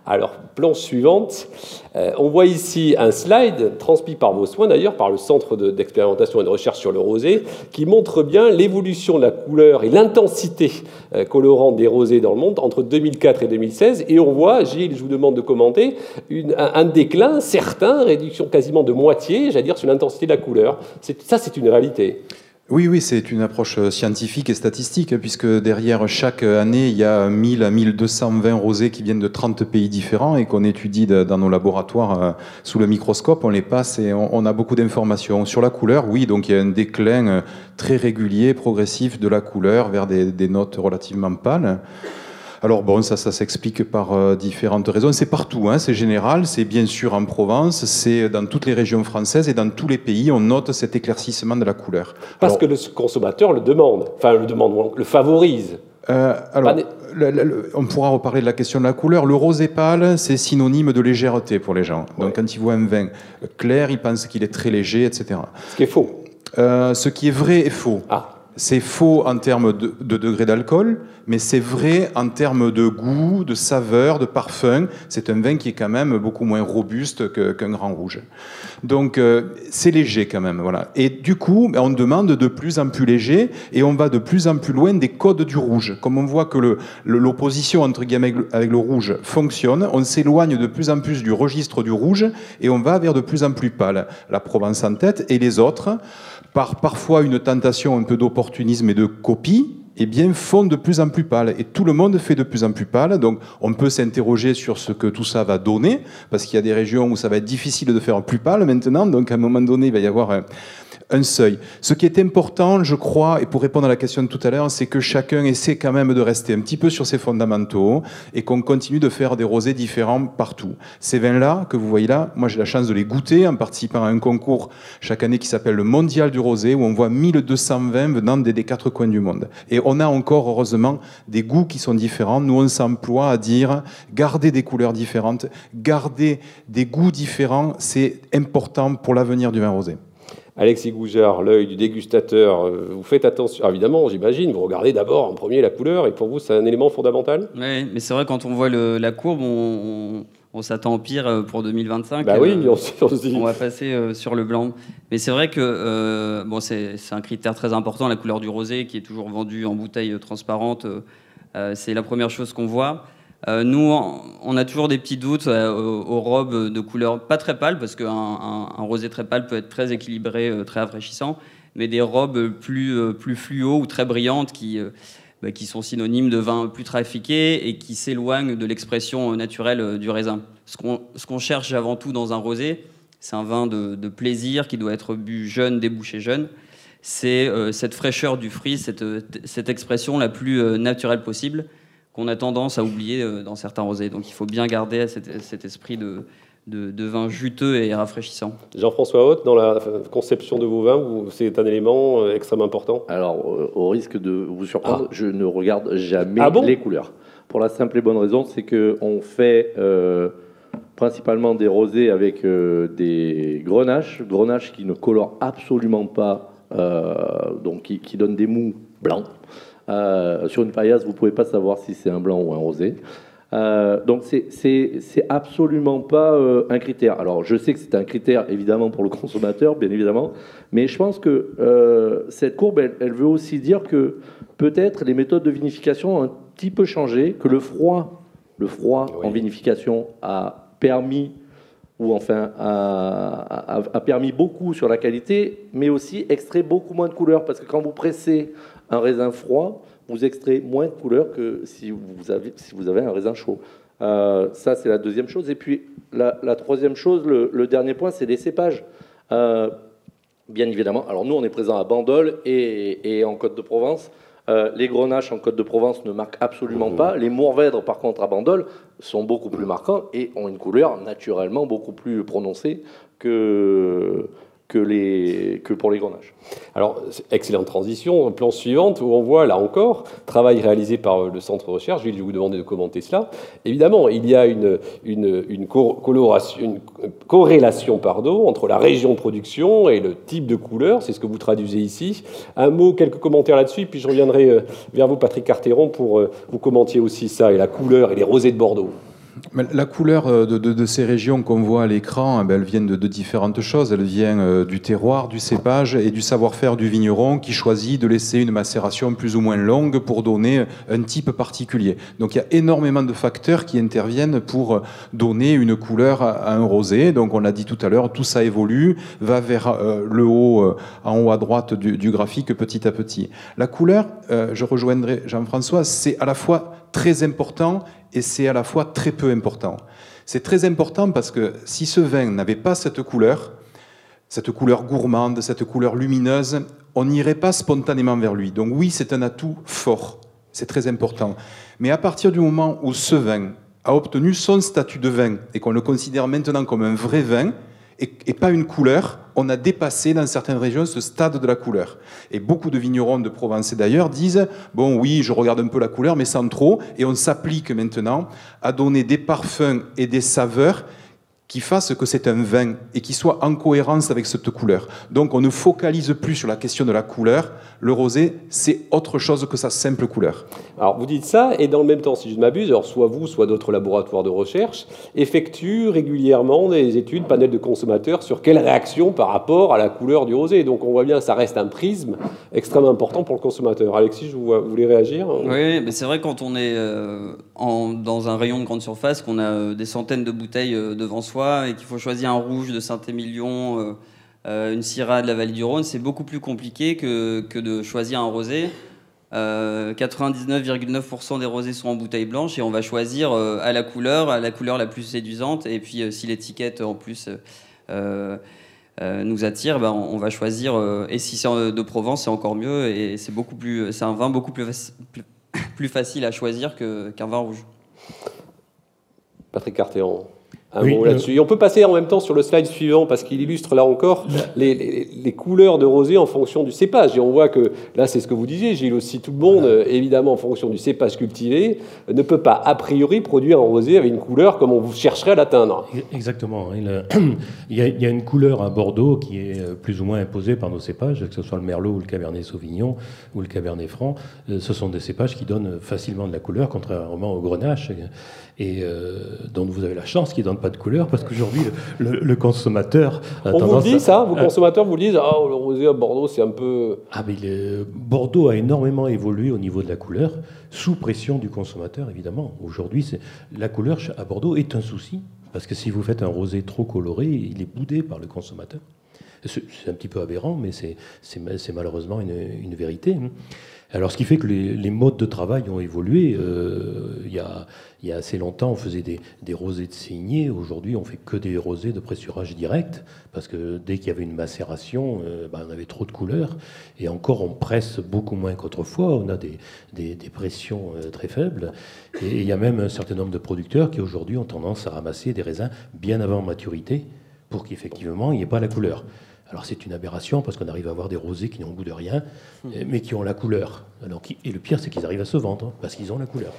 Alors, plan suivante, euh, on voit ici un slide transmis par vos soins d'ailleurs, par le Centre de- d'expérimentation et de recherche sur le rosé, qui montre bien l'évolution de la couleur et l'intensité euh, colorante des rosés dans le monde entre 2004 et 2016. Et on voit, Gilles, je vous demande de commenter, un, un déclin certain, réduction quasiment de moitié, j'allais dire, sur l'intensité de la couleur. Ça, c'est une réalité. Oui, oui, c'est une approche euh, scientifique et statistique, puisque derrière chaque année, il y a 1000 à 1220 rosés qui viennent de 30 pays différents et qu'on étudie dans nos laboratoires euh, sous le microscope. On les passe et on, a beaucoup d'informations. Sur la couleur, oui, donc il y a un déclin euh, très régulier, progressif de la couleur vers des notes relativement pâles. Alors bon, ça, ça s'explique par euh, différentes raisons. C'est partout, hein, c'est général. C'est bien sûr en Provence, c'est dans toutes les régions françaises et dans tous les pays, on note cet éclaircissement de la couleur. Parce Alors, que le consommateur le demande, enfin le demande, le favorise. euh, alors, Pas né- le- le- le- on pourra reparler de la question de la couleur. Le rosé pâle, c'est synonyme de légèreté pour les gens. Donc, Ouais. quand ils voient un vin clair, ils pensent qu'il est très léger, etc. Ce qui est faux. Euh, ce qui est vrai est faux. Ah, C'est faux en termes de, de degré d'alcool, mais c'est vrai en termes de goût, de saveur, de parfum. C'est un vin qui est quand même beaucoup moins robuste qu'un grand rouge. Donc euh, c'est léger quand même, voilà. Et du coup, ben, on demande de plus en plus léger et on va de plus en plus loin des codes du rouge. Comme on voit que l'opposition entre guillemets avec le, avec le rouge fonctionne, on s'éloigne de plus en plus du registre du rouge et on va vers de plus en plus pâle. La Provence en tête et les autres, par parfois une tentation un peu d'opportunisme et de copie, eh bien, font de plus en plus pâle. Et tout le monde fait de plus en plus pâle. Donc, on peut s'interroger sur ce que tout ça va donner, parce qu'il y a des régions où ça va être difficile de faire plus pâle maintenant. Donc, à un moment donné, il va y avoir un seuil. Ce qui est important, je crois, et pour répondre à la question de tout à l'heure, c'est que chacun essaie quand même de rester un petit peu sur ses fondamentaux et qu'on continue de faire des rosés différents partout. Ces vins-là, que vous voyez là, moi j'ai la chance de les goûter en participant à un concours chaque année qui s'appelle le Mondial du Rosé, où on voit 1200 vins venant des, des quatre coins du monde. Et on a encore, heureusement, des goûts qui sont différents. Nous, on s'emploie à dire, garder des couleurs différentes, garder des goûts différents, c'est important pour l'avenir du vin rosé. Alexis Goujard, l'œil du dégustateur, euh, vous faites attention, Ah, évidemment, j'imagine, vous regardez d'abord en premier la couleur, et pour vous, c'est un élément fondamental? Oui, mais c'est vrai, quand on voit le- la courbe, on, on- on s'attend au pire euh, pour 2025. Bah oui, Euh, on, se- on se dit. on va passer sur le blanc. Mais c'est vrai que euh, bon, c'est un critère très important, la couleur du rosé, qui est toujours vendu en bouteille transparente. euh, c'est la première chose qu'on voit. Euh, nous, on- a toujours des petits doutes euh, aux, robes de couleur pas très pâle, parce qu'un un, un rosé très pâle peut être très équilibré, euh, très rafraîchissant, mais des robes plus, plus fluo ou très brillantes qui, bah, qui sont synonymes de vin plus trafiqué et qui s'éloignent de l'expression naturelle du raisin. Ce qu'on cherche avant tout dans un rosé, c'est un vin de, de plaisir qui doit être bu jeune, débouché jeune. C'est cette fraîcheur du fruit, cette, cette expression la plus naturelle possible qu'on a tendance à oublier euh, dans certains rosés. Donc il faut bien garder cet, cet esprit de, de, de vin juteux et rafraîchissant. Jean-François Haute, dans la conception de vos vins, c'est un élément euh, extrêmement important? Alors, euh, au risque de vous surprendre, je ne regarde jamais Ah bon? les couleurs. Pour la simple et bonne raison, c'est qu'on fait euh, principalement des rosés avec euh, des grenaches, grenaches qui ne colorent absolument pas, euh, donc qui, qui donnent des mous blancs. Euh, sur une paillasse, vous pouvez pas savoir si c'est un blanc ou un rosé. Euh, donc c'est- absolument pas euh, un critère. Alors je sais que c'est un critère évidemment pour le consommateur, bien évidemment, mais je pense que euh, cette courbe, elle, elle veut aussi dire que peut-être les méthodes de vinification ont un petit peu changé, que le froid, le froid Oui. en vinification a permis ou enfin a, a- a permis beaucoup sur la qualité, mais aussi extrait beaucoup moins de couleurs parce que quand vous pressez un raisin froid, vous extrayez moins de couleurs que si vous avez, un raisin chaud. Euh, ça, c'est la deuxième chose. Et puis, la, troisième chose, le, dernier point, c'est les cépages. Euh, bien évidemment. Alors, nous, on est présent à Bandol et, et en Côte-de-Provence. Euh, les grenaches en Côte-de-Provence ne marquent absolument pas. Les mourvèdres, par contre, à Bandol, sont beaucoup plus marquants et ont une couleur naturellement beaucoup plus prononcée que, que, les, que pour les grenaches. Alors, excellente transition. Plan suivante, où on voit, là encore, travail réalisé par le centre de recherche. Je vais vous demander de commenter cela. Évidemment, il y a une, corrélation entre la région de production et le type de couleur. C'est ce que vous traduisez ici. Un mot, quelques commentaires là-dessus, puis je reviendrai euh, vers vous, Patrick Carteron, pour euh, vous commentiez aussi ça, et la couleur et les rosés de Bordeaux. La couleur euh, de, ces régions qu'on voit à l'écran, eh ben, elle vient de, différentes choses. Elle vient euh, du terroir, du cépage et du savoir-faire du vigneron qui choisit de laisser une macération plus ou moins longue pour donner un type particulier. Donc il y a énormément de facteurs qui interviennent pour donner une couleur à un rosé. Donc on l'a dit tout à l'heure, tout ça évolue, va vers euh, le haut, en haut à droite du, graphique petit à petit. La couleur, je rejoindrai Jean-François, c'est à la fois très important et c'est à la fois très peu important. C'est très important parce que si ce vin n'avait pas cette couleur, cette couleur gourmande, cette couleur lumineuse, on n'irait pas spontanément vers lui. Donc oui, c'est un atout fort, c'est très important. Mais à partir du moment où ce vin a obtenu son statut de vin et qu'on le considère maintenant comme un vrai vin, et, pas une couleur, on a dépassé dans certaines régions ce stade de la couleur. Et beaucoup de vignerons de Provence d'ailleurs disent bon oui, je regarde un peu la couleur, mais sans trop, et on s'applique maintenant à donner des parfums et des saveurs qui fasse que c'est un vin et qui soit en cohérence avec cette couleur. Donc on ne focalise plus sur la question de la couleur. Le rosé, c'est autre chose que sa simple couleur. Alors vous dites ça, et dans le même temps, si je ne m'abuse, alors soit vous, soit d'autres laboratoires de recherche effectuent régulièrement des études, panels de consommateurs, sur quelle réaction par rapport à la couleur du rosé. Donc on voit bien, ça reste un prisme extrêmement important pour le consommateur. Alexis, je vous, voulez réagir Oui, mais c'est vrai quand on est euh, en, dans un rayon de grande surface, qu'on a euh, des centaines de bouteilles euh, devant soi, et qu'il faut choisir un rouge de Saint-Émilion, euh, euh, une Syrah de la vallée du Rhône, c'est beaucoup plus compliqué que, que, de choisir un rosé. 99,9% euh, des rosés sont en bouteille blanche et on va choisir à la couleur, à la couleur la plus séduisante. Et puis si l'étiquette en plus nous attire, ben, on, va choisir. et si c'est de Provence, c'est encore mieux. Et c'est beaucoup plus, c'est un vin beaucoup plus, plus, facile à choisir qu'un vin rouge. Patrick Cartéan là-dessus. on peut passer en même temps sur le slide suivant parce qu'il illustre là encore les, couleurs de rosé en fonction du cépage. Et on voit que là, c'est ce que vous disiez, Gilles aussi, tout le monde, euh, évidemment, en fonction du cépage cultivé, ne peut pas a priori produire un rosé avec une couleur comme on chercherait à l'atteindre. Exactement. Il y, a, une couleur à Bordeaux qui est euh, plus ou moins imposée par nos cépages, que ce soit le Merlot ou le Cabernet Sauvignon ou le Cabernet Franc. Euh, ce sont des cépages qui donnent facilement de la couleur, contrairement au Grenache et dont vous avez la chance qu'ils donnent pas de couleur parce qu'aujourd'hui, le, consommateur. A On vous dit ça, vos consommateurs vous disent Ah, le rosé à Bordeaux, c'est un peu. Ah, mais Bordeaux a énormément évolué au niveau de la couleur, sous pression du consommateur, évidemment. Aujourd'hui, la couleur à Bordeaux est un souci parce que si vous faites un rosé trop coloré, il est boudé par le consommateur. C'est un petit peu aberrant, mais c'est malheureusement une, vérité. Alors, ce qui fait que les, modes de travail ont évolué. Euh, il, y a, assez longtemps, on faisait des, rosés de saignée. Aujourd'hui, on fait que des rosés de pressurage direct, parce que dès qu'il y avait une macération, euh, ben, on avait trop de couleurs. Et encore, on presse beaucoup moins qu'autrefois. On a des, pressions euh, très faibles. Et il y a même un certain nombre de producteurs qui aujourd'hui ont tendance à ramasser des raisins bien avant maturité, pour qu'effectivement, il n'y ait pas la couleur. Alors c'est une aberration parce qu'on arrive à avoir des rosés qui n'ont goût de rien, hmm. mais qui ont la couleur. Alors, et le pire, c'est qu'ils arrivent à se vendre parce qu'ils ont la couleur.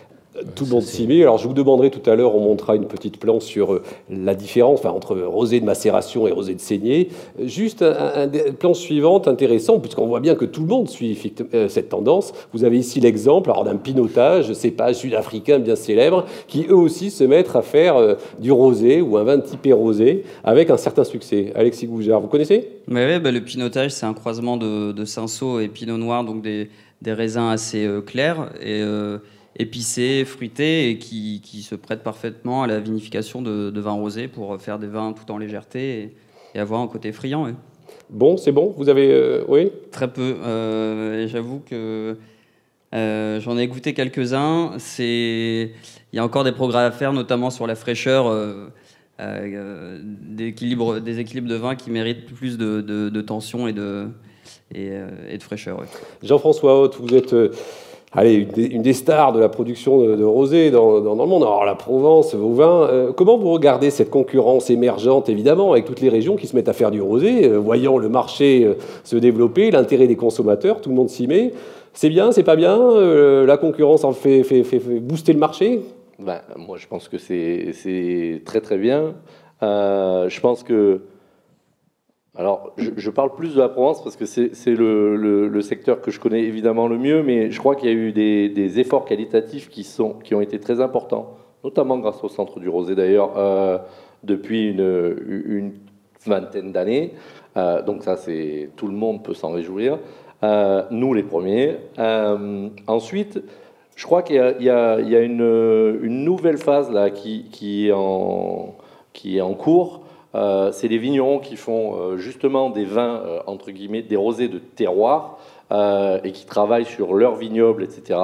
Tout le monde s'y met. Alors, je vous demanderai tout à l'heure, on montrera une petite planche sur euh, la différence entre rosé de macération et rosé de saignée. Juste un, un planche suivante intéressante, puisqu'on voit bien que tout le monde suit euh, cette tendance. Vous avez ici l'exemple d'un pinotage, cépage sud-africain bien célèbre, qui eux aussi se mettent à faire euh, du rosé ou un vin typé rosé avec un certain succès. Alexis Goujard, vous connaissez? Oui, bah, le pinotage, c'est un croisement de, de cinsault et pinot noir, donc des, raisins assez clairs. Et épicé, fruité et qui, qui, se prête parfaitement à la vinification de, de vins rosés pour faire des vins tout en légèreté et, avoir un côté friand. Bon, c'est bon Vous avez. Euh, oui Très peu. Euh, J'avoue que euh, j'en ai goûté quelques-uns. Il y a encore des progrès à faire, notamment sur la fraîcheur. Euh des équilibres de vin qui méritent plus de, de, tension et de, et, et de fraîcheur. Jean-François Haute, vous êtes allez, une des, stars de la production de, rosé dans, le monde. Alors la Provence, vos vins. Euh, comment vous regardez cette concurrence émergente, évidemment, avec toutes les régions qui se mettent à faire du rosé, euh, voyant le marché euh, se développer, l'intérêt des consommateurs, tout le monde s'y met. C'est bien, c'est pas bien La concurrence en fait, fait, fait, booster le marché? Ben, Moi, je pense que c'est très très bien. je pense que alors, je, parle plus de la Provence parce que c'est le, secteur que je connais évidemment le mieux, mais je crois qu'il y a eu des, efforts qualitatifs qui, sont, qui ont été très importants notamment grâce au Centre du Rosé d'ailleurs, euh, depuis une, vingtaine d'années. Euh, donc ça, c'est tout le monde peut s'en réjouir. Euh, nous, les premiers. Ensuite, je crois qu'il y a, une, nouvelle phase là qui est en cours. Euh, c'est les vignerons qui font euh, justement des vins, euh, entre guillemets, des rosés de terroir, et qui travaillent sur leur vignoble, etc.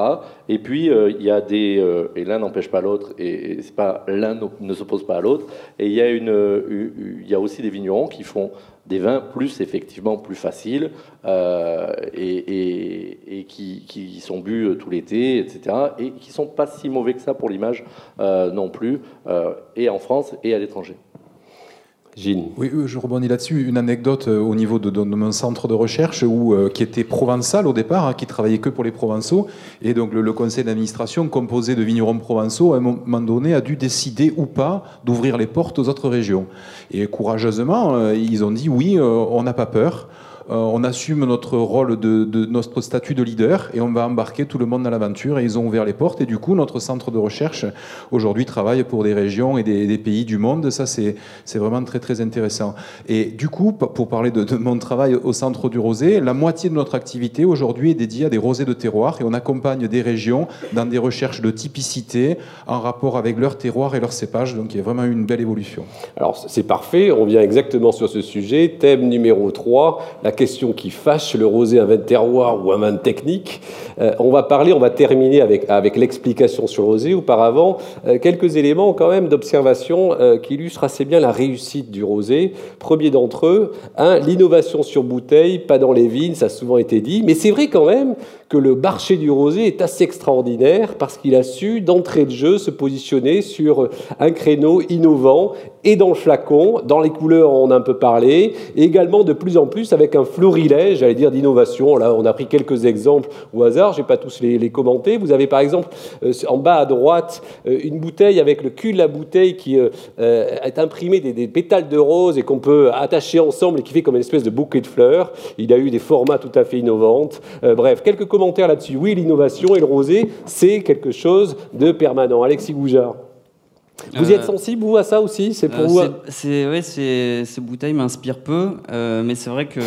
Et puis, il y a des... et l'un n'empêche pas l'autre, et, l'un ne- s'oppose pas à l'autre. Et il y, a y a aussi des vignerons qui font des vins plus, effectivement, plus faciles, et, qui, qui sont bu tout l'été, etc. Et qui sont pas si mauvais que ça pour l'image non plus, et en France et à l'étranger. Oui, euh, je rebondis là-dessus. Une anecdote euh, au niveau de, mon centre de recherche euh, qui était provençal au départ, hein, qui travaillait que pour les provençaux. Et donc le, le conseil d'administration, composé de vignerons provençaux, à un moment donné, a dû décider ou pas d'ouvrir les portes aux autres régions. Et courageusement, ils ont dit oui, on n'a pas peur. Euh, on assume notre rôle de, notre statut de leader et on va embarquer tout le monde dans l'aventure. Et ils ont ouvert les portes. Et du coup, notre centre de recherche aujourd'hui travaille pour des régions et des, pays du monde. Ça, c'est vraiment très très intéressant. Et du coup, pour parler de, mon travail au centre du rosé, la moitié de notre activité aujourd'hui est dédiée à des rosés de terroir et on accompagne des régions dans des recherches de typicité en rapport avec leur terroir et leur cépage. Donc il y a vraiment une belle évolution. Alors c'est parfait, on vient exactement sur ce sujet. Thème numéro 3, la question qui fâche, le rosé un vin de terroir ou un vin de technique. Euh, on va parler, on va terminer avec, avec l'explication sur le rosé. Auparavant, euh, quelques éléments quand même d'observation euh, qui illustrent assez bien la réussite du rosé. Premier d'entre eux, un, l'innovation sur bouteille, pas dans les vignes, ça a souvent été dit. Mais c'est vrai quand même que le marché du rosé est assez extraordinaire parce qu'il a su d'entrée de jeu se positionner sur un créneau innovant et dans le flacon, dans les couleurs on a un peu parlé, et également de plus en plus avec un florilège, j'allais dire d'innovation. Là on a pris quelques exemples au hasard, je vais pas tous les, commenter. Vous avez par exemple euh, en bas à droite euh, une bouteille avec le cul de la bouteille qui euh, est imprimé des, des pétales de rose et qu'on peut attacher ensemble et qui fait comme une espèce de bouquet de fleurs. Il a eu des formats tout à fait innovants. Bref, quelques commentaires là-dessus. Oui, l'innovation et le rosé, c'est quelque chose de permanent. Alexis Goujard. Vous y Euh, êtes sensible, vous, à ça aussi? C'est pour Euh, vous c'est- c'est- ouais, c'est- ces bouteilles m'inspirent peu, euh, mais c'est vrai que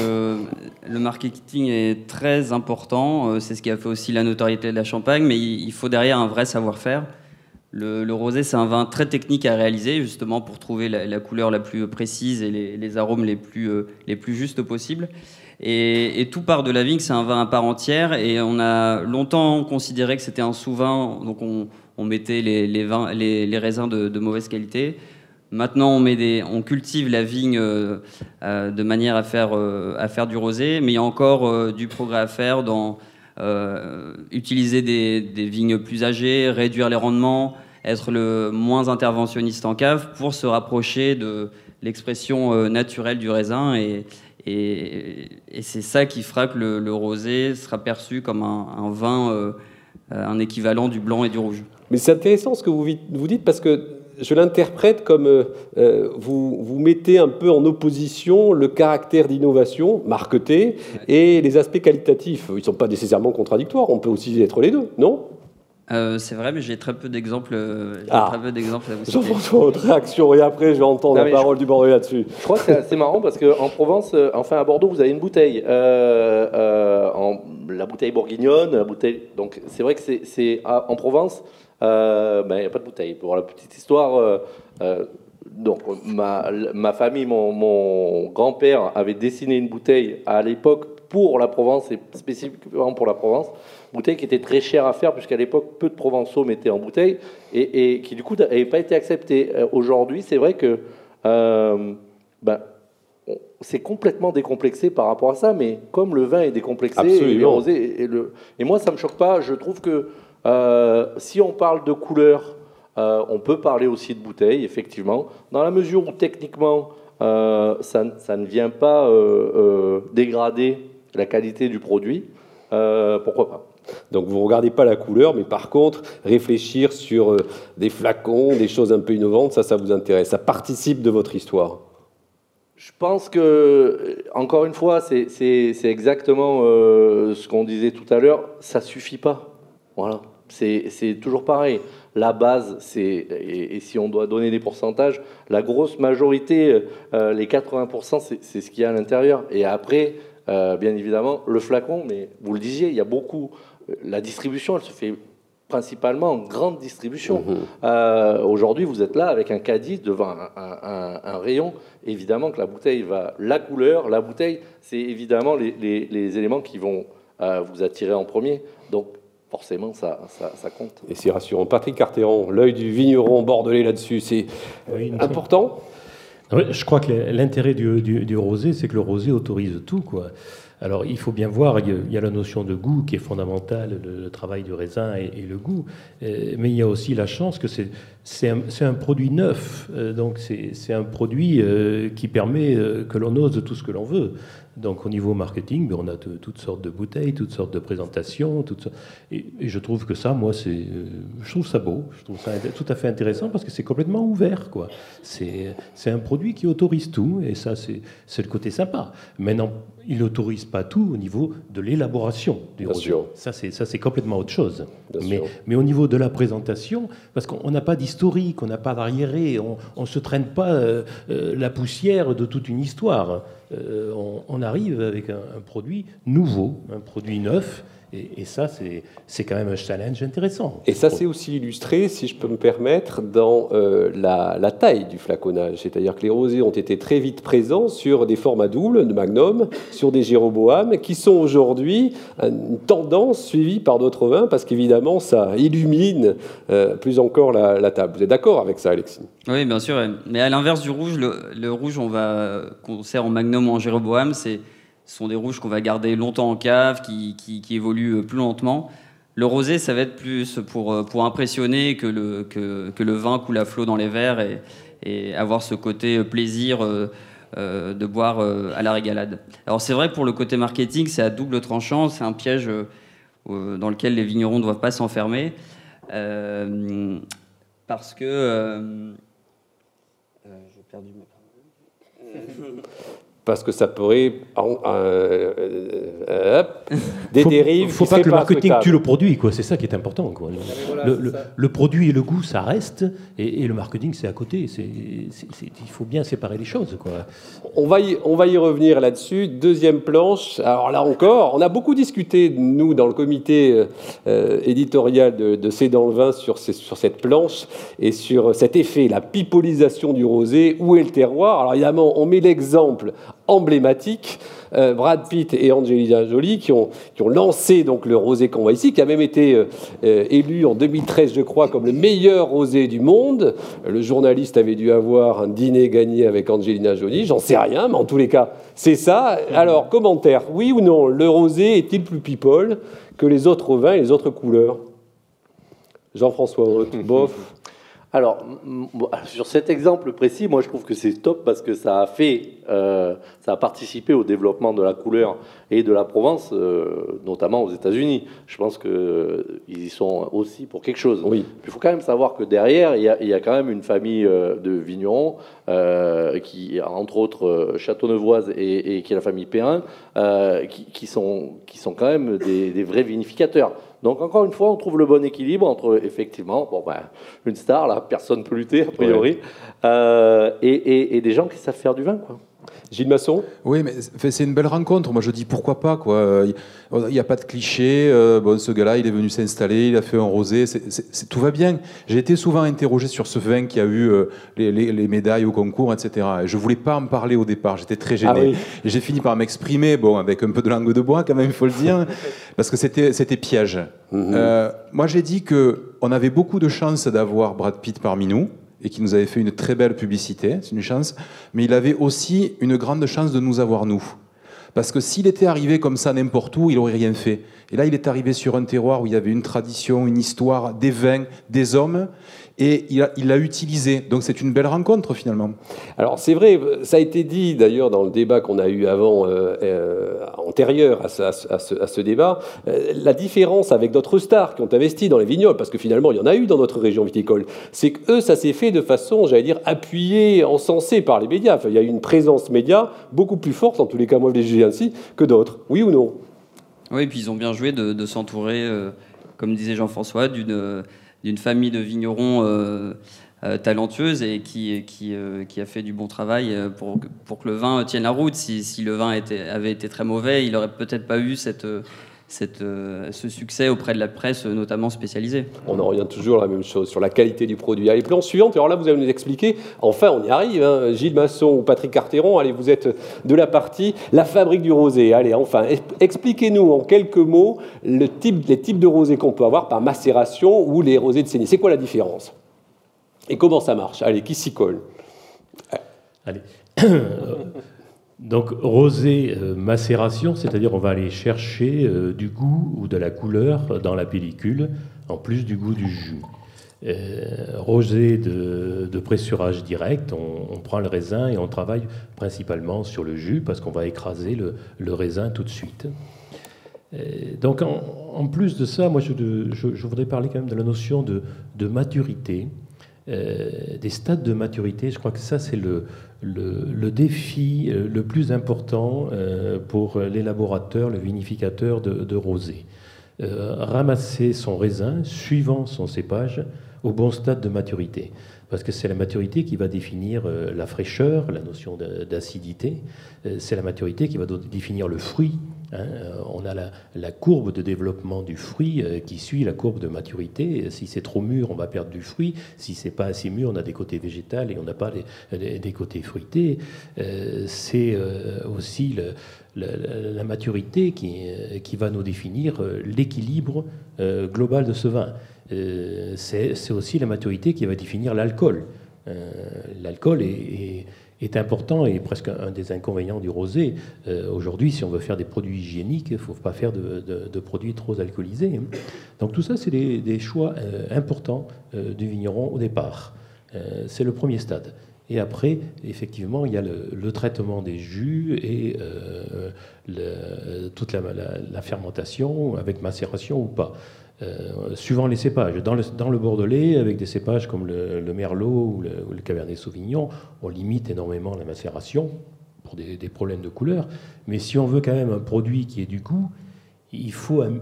le marketing est très important. c'est ce qui a fait aussi la notoriété de la Champagne, mais il, il faut derrière un vrai savoir-faire. Le, le rosé, c'est un vin très technique à réaliser, justement pour trouver la, la couleur la plus précise et les, les arômes les plus, euh, les plus justes possibles. Et, et tout part de la vigne, c'est un vin à part entière, et on a longtemps considéré que c'était un sous-vin, donc on, on mettait les, vins, les, raisins de, mauvaise qualité. Maintenant, on, cultive la vigne euh, euh, de manière à faire, euh, à faire du rosé, mais il y a encore du progrès à faire dans utiliser des, vignes plus âgées, réduire les rendements, être le moins interventionniste en cave pour se rapprocher de l'expression naturelle du raisin. Et, c'est ça qui fera que le, rosé sera perçu comme un, un vin, un équivalent du blanc et du rouge. Mais c'est intéressant ce que vous, vous dites parce que je l'interprète comme euh, euh, vous, vous mettez un peu en opposition le caractère d'innovation marketé et les aspects qualitatifs. Ils ne sont pas nécessairement contradictoires, on peut aussi être les deux, non? Euh, c'est vrai, mais j'ai très peu d'exemples. Ah. très peu d'exemples à vous citer. Jean-François, votre réaction, et après je vais entendre Non, la parole du Bordeaux là-dessus. Je crois que c'est assez marrant parce qu'en Provence, euh, enfin à Bordeaux, vous avez une bouteille. euh, euh, en, la bouteille bourguignonne, la bouteille. Donc c'est vrai que c'est- en Provence, euh, ben, il n'y a pas de bouteille. Pour la petite histoire, euh, euh, donc ma, ma famille, mon, mon grand-père avait dessiné une bouteille à l'époque pour la Provence et spécifiquement pour la Provence. Bouteille qui était très chère à faire puisqu'à l'époque peu de Provençaux mettaient en bouteille et, et qui du coup n'avait pas été acceptée. Euh, Aujourd'hui, c'est vrai que euh, ben, c'est complètement décomplexé par rapport à ça, mais comme le vin est décomplexé, et, le rosé, et, le, et moi ça me choque pas, je trouve que euh, si on parle de couleur, euh, on peut parler aussi de bouteille, effectivement, dans la mesure où techniquement euh, ça, ne- ça ne vient pas euh, euh, dégrader la qualité du produit, euh, pourquoi pas Donc vous ne regardez pas la couleur, mais par contre, réfléchir sur euh, des flacons, des choses un peu innovantes, ça, ça vous intéresse. Ça participe de votre histoire. Je pense que, euh, encore une fois, c'est exactement euh, ce qu'on disait tout à l'heure, ça suffit pas. Voilà, c'est toujours pareil. la base, c'est, et, si on doit donner des pourcentages, la grosse majorité, euh, les 80%, c'est, ce qu'il y a à l'intérieur. Et après, euh, bien évidemment, le flacon, mais vous le disiez, il y a beaucoup. La distribution, elle se fait principalement en grande distribution. Mhm. Aujourd'hui, vous êtes là avec un caddie devant un, rayon. Évidemment que la bouteille va. La couleur, la bouteille, c'est évidemment les, les, éléments qui vont vous attirer en premier. Donc, forcément, ça, ça, compte. Et c'est rassurant. Patrick Carteron, l'œil du vigneron bordelais là-dessus, c'est important Je crois que l'intérêt du, du, rosé, c'est que le rosé autorise tout. Quoi. Alors il faut bien voir, il y a la notion de goût qui est fondamentale, le, travail du raisin et, le goût, euh, mais il y a aussi la chance que c'est un, un, produit neuf, euh, donc c'est un produit euh, qui permet que l'on ose tout ce que l'on veut. Donc au niveau marketing, ben, on a toutes sortes de bouteilles, toutes sortes de présentations, toutes et, je trouve que ça, moi, c'est, euh, je trouve ça beau, je trouve ça tout à fait intéressant parce que c'est complètement ouvert, quoi. C'est, c'est un produit qui autorise tout et ça, c'est, c'est le côté sympa. Maintenant, il n'autorise pas tout au niveau de l'élaboration du. Ça, c'est ça, c'est complètement autre chose. mais, mais au niveau de la présentation, parce qu'on n'a pas d'historique, on n'a pas d'arriéré, on ne se traîne pas euh, euh, la poussière de toute une histoire. Euh, on, arrive avec un, produit nouveau, un produit neuf, et, ça, c'est quand même un challenge intéressant. Et ça, c'est aussi illustré, si je peux me permettre, dans euh, la, taille du flaconnage. C'est-à-dire que les rosés ont été très vite présents sur des formats doubles de Magnum, sur des Jéroboam, qui sont aujourd'hui une tendance suivie par d'autres vins, parce qu'évidemment, ça illumine euh, plus encore la, table. Vous êtes d'accord avec ça, Alexis? Oui, bien sûr. Mais à l'inverse du rouge, le, rouge, on va qu'on sert en Magnum ou en Jéroboam, c'est ce sont des rouges qu'on va garder longtemps en cave, qui, qui, évoluent euh, plus lentement. Le rosé, ça va être plus pour, euh, pour impressionner que le, que, que le vin coule à flot dans les verres et, avoir ce côté euh, plaisir de boire à la régalade. Alors c'est vrai pour le côté marketing, c'est à double tranchant, c'est un piège dans lequel les vignerons ne doivent pas s'enfermer. parce que... j'ai perdu ma parce que ça pourrait euh, euh, des dérives. Il faut pas que le marketing tue le produit, quoi. C'est ça qui est important. Quoi. le, produit et le goût, ça reste, et, le marketing, c'est à côté. Il faut bien séparer les choses, quoi. On va y, on va y revenir là-dessus. Deuxième planche. Alors là encore, on a beaucoup discuté nous dans le comité euh, éditorial de, de C'est dans le vin sur, sur cette planche et sur cet effet, la pipolisation du rosé. Où est le terroir? Alors évidemment, on met l'exemple emblématiques, euh, Brad Pitt et Angelina Jolie, qui ont, lancé donc le rosé qu'on voit ici, qui a même été euh, euh, élu en 2013, je crois, comme le meilleur rosé du monde. Le journaliste avait dû avoir un dîner gagné avec Angelina Jolie, j'en sais rien, mais en tous les cas, c'est ça. Alors, commentaire, oui ou non, le rosé est-il plus people que les autres vins et les autres couleurs? Jean-François bof alors, sur cet exemple précis, moi je trouve que c'est top parce que ça a fait, euh, ça a participé au développement de la couleur et de la Provence, euh, notamment aux États-Unis. Je pense qu'ils euh, y sont aussi pour quelque chose. Oui. Il faut quand même savoir que derrière, il y a, quand même une famille de vignerons, qui, entre autres, Châteaunevoise et, et, qui est la famille Perrin, qui, sont, qui sont quand même des, des vrais vinificateurs. Donc encore une fois, on trouve le bon équilibre entre effectivement, bon ben, une star là, personne ne peut lutter a priori, euh, et, et, des gens qui savent faire du vin quoi. Gilles Masson Oui, mais c'est une belle rencontre. Moi, je dis pourquoi pas. Quoi. Il n'y a pas de cliché. Euh, bon, ce gars-là, il est venu s'installer, il a fait un rosé. tout va bien. J'ai été souvent interrogé sur ce vin qui a eu euh, les, médailles au concours, etc. Et je voulais pas en parler au départ. J'étais très gêné. Ah Et j'ai fini par m'exprimer, bon, avec un peu de langue de bois, quand même, il faut le dire, parce que c'était piège. Mhm. Euh, moi, j'ai dit que on avait beaucoup de chance d'avoir Brad Pitt parmi nous et qui nous avait fait une très belle publicité, c'est une chance, mais il avait aussi une grande chance de nous avoir nous. Parce que s'il était arrivé comme ça n'importe où, il n'aurait rien fait. Et là, il est arrivé sur un terroir où il y avait une tradition, une histoire, des vins, des hommes, et il l'a utilisé. Donc c'est une belle rencontre finalement. Alors c'est vrai, ça a été dit d'ailleurs dans le débat qu'on a eu avant, euh, euh, antérieur à ce, débat, euh, la différence avec d'autres stars qui ont investi dans les vignobles, parce que finalement il y en a eu dans notre région viticole, c'est que eux ça s'est fait de façon, j'allais dire, appuyée, encensée par les médias. il y a eu une présence média beaucoup plus forte, en tous les cas moi je l'ai jugé ainsi, que d'autres. Oui ou non? Oui, et puis ils ont bien joué de, de s'entourer, comme disait Jean-François, d'une d'une famille de vignerons euh, euh, talentueuse et euh, qui, a fait du bon travail pour, pour que le vin tienne la route. Si, le vin avait été très mauvais, il n'aurait peut-être pas eu cette cette, euh, ce succès auprès de la presse, notamment spécialisée. On en revient toujours à la même chose, sur la qualité du produit. Allez, plan suivant, alors là, vous allez nous expliquer, enfin, on y arrive, hein. Gilles Masson ou Patrick Carteron, allez, vous êtes de la partie, la fabrique du rosé. Allez, enfin, expliquez-nous en quelques mots le type, les types de rosé qu'on peut avoir par macération ou les rosés de saignée. C'est quoi la différence? Et comment ça marche? Allez, qui s'y colle? Allez. Donc rosé euh, macération, c'est-à-dire on va aller chercher euh, du goût ou de la couleur dans la pellicule, en plus du goût du jus. Euh, rosé de, pressurage direct, on, prend le raisin et on travaille principalement sur le jus parce qu'on va écraser le, raisin tout de suite. donc en, plus de ça, moi je, voudrais parler quand même de la notion de, de maturité. des stades de maturité, je crois que ça c'est le, le, défi euh, le plus important euh, pour l'élaborateur, le vinificateur de, rosé. Euh, ramasser son raisin suivant son cépage au bon stade de maturité. Parce que c'est la maturité qui va définir la fraîcheur, la notion d'acidité. C'est la maturité qui va définir le fruit, Hein, euh, on a la, courbe de développement du fruit euh, qui suit la courbe de maturité. Si c'est trop mûr, on va perdre du fruit. Si c'est pas assez mûr, on a des côtés végétales et on n'a pas des côtés fruités. Euh, c'est aussi la maturité qui, va nous définir l'équilibre global de ce vin. C'est aussi la maturité qui va définir l'alcool. L'alcool est important et presque un des inconvénients du rosé. Euh, aujourd'hui, si on veut faire des produits hygiéniques, il ne faut pas faire de, produits trop alcoolisés. Donc tout ça, c'est des, choix euh, importants euh, du vigneron au départ. c'est le premier stade. Et après, effectivement, il y a le, traitement des jus et toute la, fermentation avec macération ou pas. Euh, suivant les cépages. Dans le, dans Bordelais, avec des cépages comme le, Merlot ou le, Cabernet Sauvignon, on limite énormément la macération pour des, problèmes de couleur. Mais si on veut quand même un produit qui ait du goût, il faut un,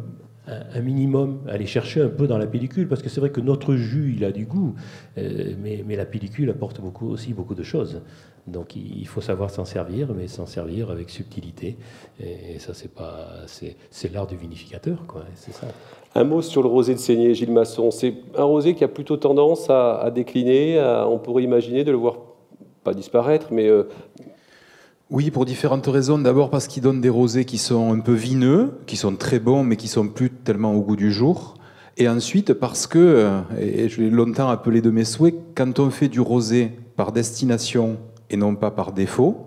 minimum aller chercher un peu dans la pellicule, parce que c'est vrai que notre jus, il a du goût, euh, mais, la pellicule apporte beaucoup, aussi beaucoup de choses. Donc il faut savoir s'en servir, mais s'en servir avec subtilité. Et, ça, c'est pas, c'est l'art du vinificateur, quoi. C'est ça. Un mot sur le rosé de saignée, Gilles Masson. C'est un rosé qui a plutôt tendance à, décliner. on pourrait imaginer de le voir pas disparaître, mais euh, oui, pour différentes raisons. D'abord parce qu'il donne des rosés qui sont un peu vineux, qui sont très bons, mais qui sont plus tellement au goût du jour. Et ensuite parce que, euh, et je l'ai longtemps appelé de mes souhaits, quand on fait du rosé par destination et non pas par défaut,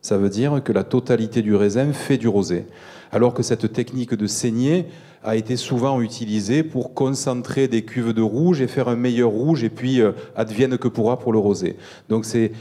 ça veut dire que la totalité du raisin fait du rosé. Alors que cette technique de saignée a été souvent utilisée pour concentrer des cuves de rouge et faire un meilleur rouge et puis euh, advienne que pourra pour le rosé. Donc c'est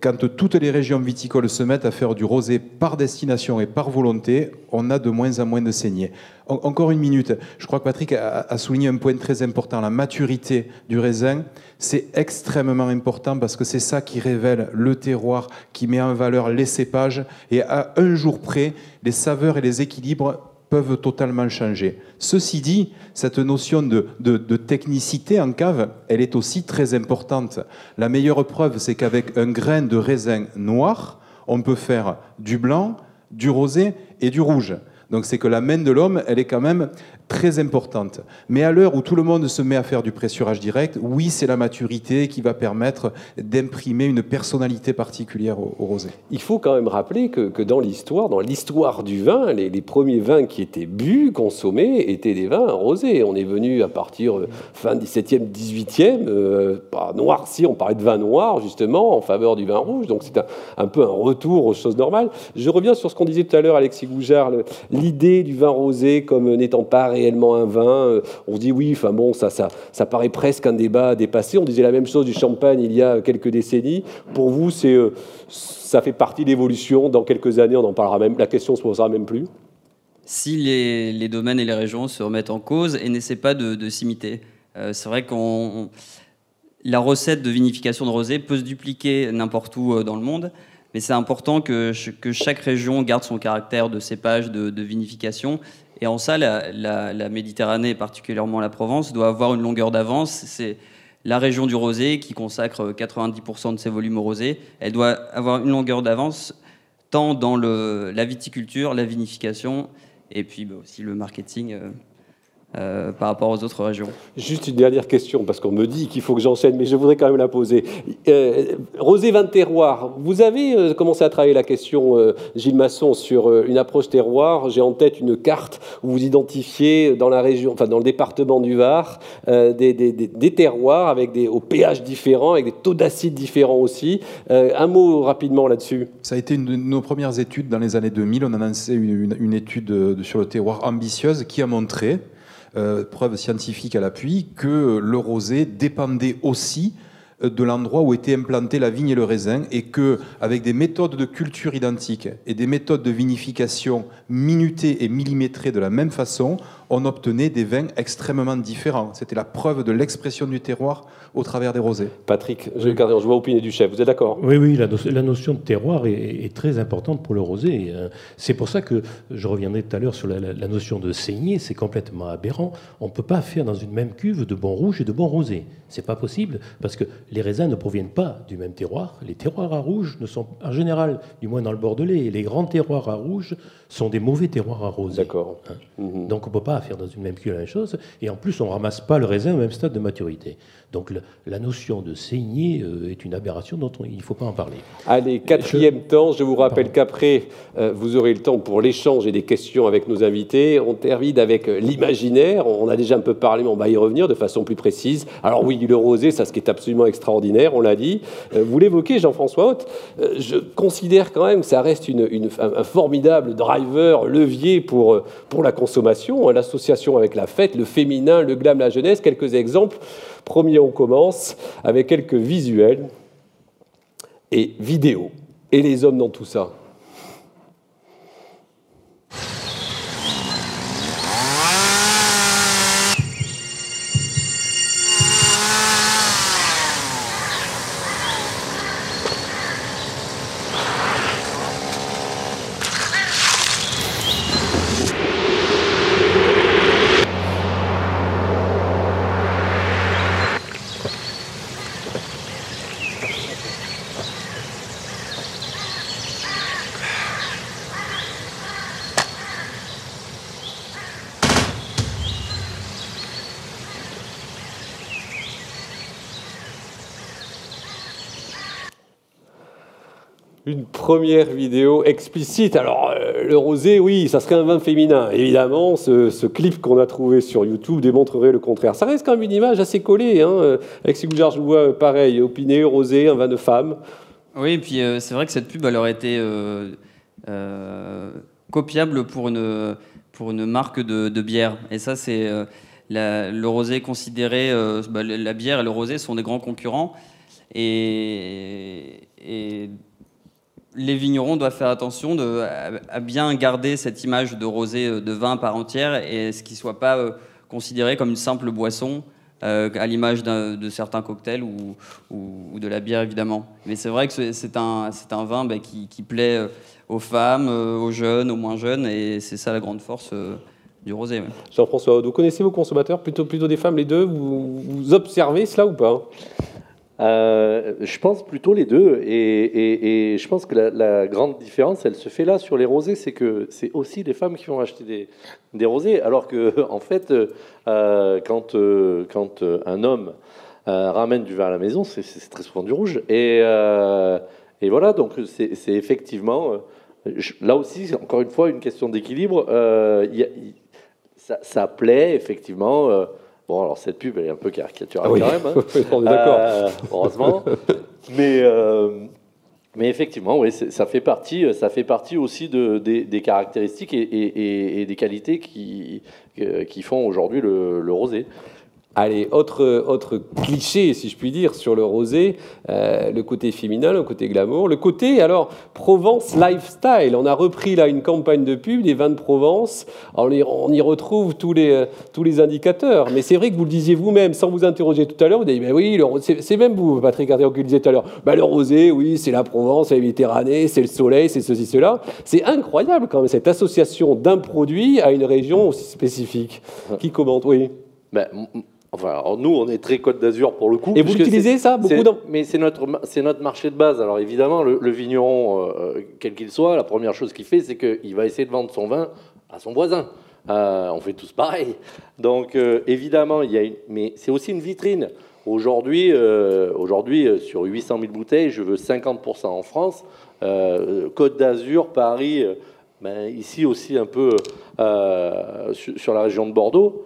quand toutes les régions viticoles se mettent à faire du rosé par destination et par volonté, on a de moins en moins de saignée. Encore une minute. Je crois que Patrick a souligné un point très important, la maturité du raisin. C'est extrêmement important parce que c'est ça qui révèle le terroir, qui met en valeur les cépages. Et à un jour près, les saveurs et les équilibres peuvent totalement changer. Ceci dit, cette notion de, technicité en cave, elle est aussi très importante. La meilleure preuve, c'est qu'avec un grain de raisin noir, on peut faire du blanc, du rosé et du rouge. Donc c'est que la main de l'homme, elle est quand même très importante. Mais à l'heure où tout le monde se met à faire du pressurage direct, oui, c'est la maturité qui va permettre d'imprimer une personnalité particulière au, rosé. Il faut quand même rappeler que, dans l'histoire, dans l'histoire du vin, les, premiers vins qui étaient bu, consommés, étaient des vins rosés. On est venu à partir euh, fin 17e, 18e, euh, pas noirci, on parlait de vin noir justement en faveur du vin rouge. Donc c'est un, peu un retour aux choses normales. Je reviens sur ce qu'on disait tout à l'heure, Alexis Goujard, l'idée du vin rosé comme n'étant pas réellement un vin. Euh, on se dit oui, enfin bon, ça, ça, ça paraît presque un débat dépassé. On disait la même chose du champagne il y a quelques décennies. Pour vous, c'est, euh, ça fait partie de l'évolution. Dans quelques années, on en parlera même. La question se posera même plus. Si les, domaines et les régions se remettent en cause et n'essaient pas de, s'imiter, euh, c'est vrai qu'on la recette de vinification de rosé peut se dupliquer n'importe où dans le monde. Mais c'est important que, que, chaque région garde son caractère de cépage, de vinification, Et en ça, la, Méditerranée, particulièrement la Provence, doit avoir une longueur d'avance. C'est la région du rosé qui consacre 90% de ses volumes au rosé. Elle doit avoir une longueur d'avance tant dans la viticulture, la vinification, et puis bah, aussi le marketing. euh, euh, par rapport aux autres régions. Juste une dernière question, parce qu'on me dit qu'il faut que j'enchaîne, mais je voudrais quand même la poser. Euh, Rosé 20 terroirs, vous avez euh, commencé à travailler la question, euh, Gilles Masson, sur une approche terroir. J'ai en tête une carte où vous identifiez dans la région, enfin dans le département du Var, euh, des, des- des- des terroirs avec des au pH différents, avec des taux d'acide différents aussi. Euh, un mot rapidement là-dessus. Ça a été une de nos premières études dans les années 2000. On a lancé une, une- une étude sur le terroir ambitieuse qui a montré, euh, preuve scientifique à l'appui, que le rosé dépendait aussi euh, de l'endroit où était implantée la vigne et le raisin et que avec des méthodes de culture identiques et des méthodes de vinification minutées et millimétrées de la même façon, on obtenait des vins extrêmement différents. C'était la preuve de l'expression du terroir au travers des rosés. Patrick, je, je vois opiner du chef, vous êtes d'accord? Oui, oui, la, no- la notion de terroir est, est très importante pour le rosé. hein. C'est pour ça que je reviendrai tout à l'heure sur la, la- la notion de saignée, c'est complètement aberrant. On ne peut pas faire dans une même cuve de bon rouge et de bon rosé. C'est pas possible parce que les raisins ne proviennent pas du même terroir. Les terroirs à rouge ne sont, en général, du moins dans le Bordelais, les grands terroirs à rouge sont des mauvais terroirs à rosé. D'accord. Mhm. Donc on ne peut pas faire dans une même cuve la même chose. Et en plus, on ne ramasse pas le raisin au même stade de maturité. Donc le- la notion de saignée euh, est une aberration dont on- il ne faut pas en parler. Allez, quatrième temps, je vous rappelle qu'après, euh, vous aurez le temps pour l'échange et des questions avec nos invités. On termine avec euh, l'imaginaire. On a déjà un peu parlé, mais on va y revenir de façon plus précise. Alors oui, le rosé, ça, ce qui est absolument extraordinaire, on l'a dit. Euh, vous l'évoquez, Jean-François Haute. Euh, je considère quand même que ça reste une, une- un, formidable driver, levier pour, euh, pour la consommation, hein, l'association avec la fête, le féminin, le glam, la jeunesse. Quelques exemples. Premier, on commence avec quelques visuels et vidéos. Et les hommes dans tout ça? Première vidéo explicite. Alors, euh, le rosé, oui, ça serait un vin féminin. Évidemment, ce, clip qu'on a trouvé sur YouTube démontrerait le contraire. Ça reste quand même une image assez collée. Hein. euh, Avec Sigoujar, je vois euh, pareil, opiné, rosé, un vin de femme. Oui, et puis c'est vrai que cette pub, elle aurait été copiable pour une, marque de, bière. Et ça, c'est le rosé considéré. bah, la bière et le rosé sont des grands concurrents. Et les vignerons doivent faire attention à, bien garder cette image de rosé euh, de vin par entière et ce qui ne soit pas euh, considéré comme une simple boisson. euh, à l'image de certains cocktails ou, de la bière évidemment. Mais c'est vrai que c'est- un, vin bah, qui, plaît aux femmes, aux jeunes, aux moins jeunes, et c'est ça la grande force du rosé. Jean-François vous connaissez vos consommateurs plutôt, des femmes, les deux vous observez cela ou pas? Euh, je pense plutôt les deux. Et, je pense que la, grande différence, elle se fait là sur les rosés, c'est que c'est aussi des femmes qui vont acheter des, des rosés. Alors que, en fait, euh, quand, euh, un homme ramène du vin à la maison, c'est très souvent du rouge. Et, voilà, donc c'est effectivement, là aussi, encore une fois, une question d'équilibre. Ça plaît, effectivement. Euh, Bon, alors cette pub, elle est un peu caricaturale Ah oui. quand même. hein. On est d'accord. Euh, heureusement. mais, euh, mais effectivement, oui, ça fait partie, ça fait partie aussi de, des, des caractéristiques et, et- et- et des qualités qui, qui font aujourd'hui le, le rosé. Allez, autre, autre cliché, si je puis dire, sur le rosé, euh, le côté féminin, le côté glamour, le côté, alors, Provence lifestyle. On a repris là une campagne de pub des vins de Provence, on y, on y retrouve tous les, euh, tous les indicateurs. Mais c'est vrai que vous le disiez vous-même, sans vous interroger tout à l'heure, vous dites, ben oui, c'est même vous, Patrick Arthéon, qui le disiez tout à l'heure, ben le rosé, oui, c'est la Provence, c'est la Méditerranée, c'est le soleil, c'est ceci, cela. C'est incroyable quand même, cette association d'un produit à une région aussi spécifique. Qui commente, oui. Ben, m- enfin, nous, on est très Côte d'Azur pour le coup. Et vous l'utilisez, ça, beaucoup dans- Mais c'est notre, ma- c'est notre marché de base. Alors évidemment, le, le vigneron, euh, quel qu'il soit, la première chose qu'il fait, c'est qu'il va essayer de vendre son vin à son voisin. Euh, on fait tous pareil. Donc euh, évidemment, il y a une... mais c'est aussi une vitrine. Aujourd'hui, euh, aujourd'hui, euh, sur 800 000 bouteilles, je veux 50% en France. Euh, Côte d'Azur, Paris, euh, ben, ici aussi un peu euh, sur, sur la région de Bordeaux.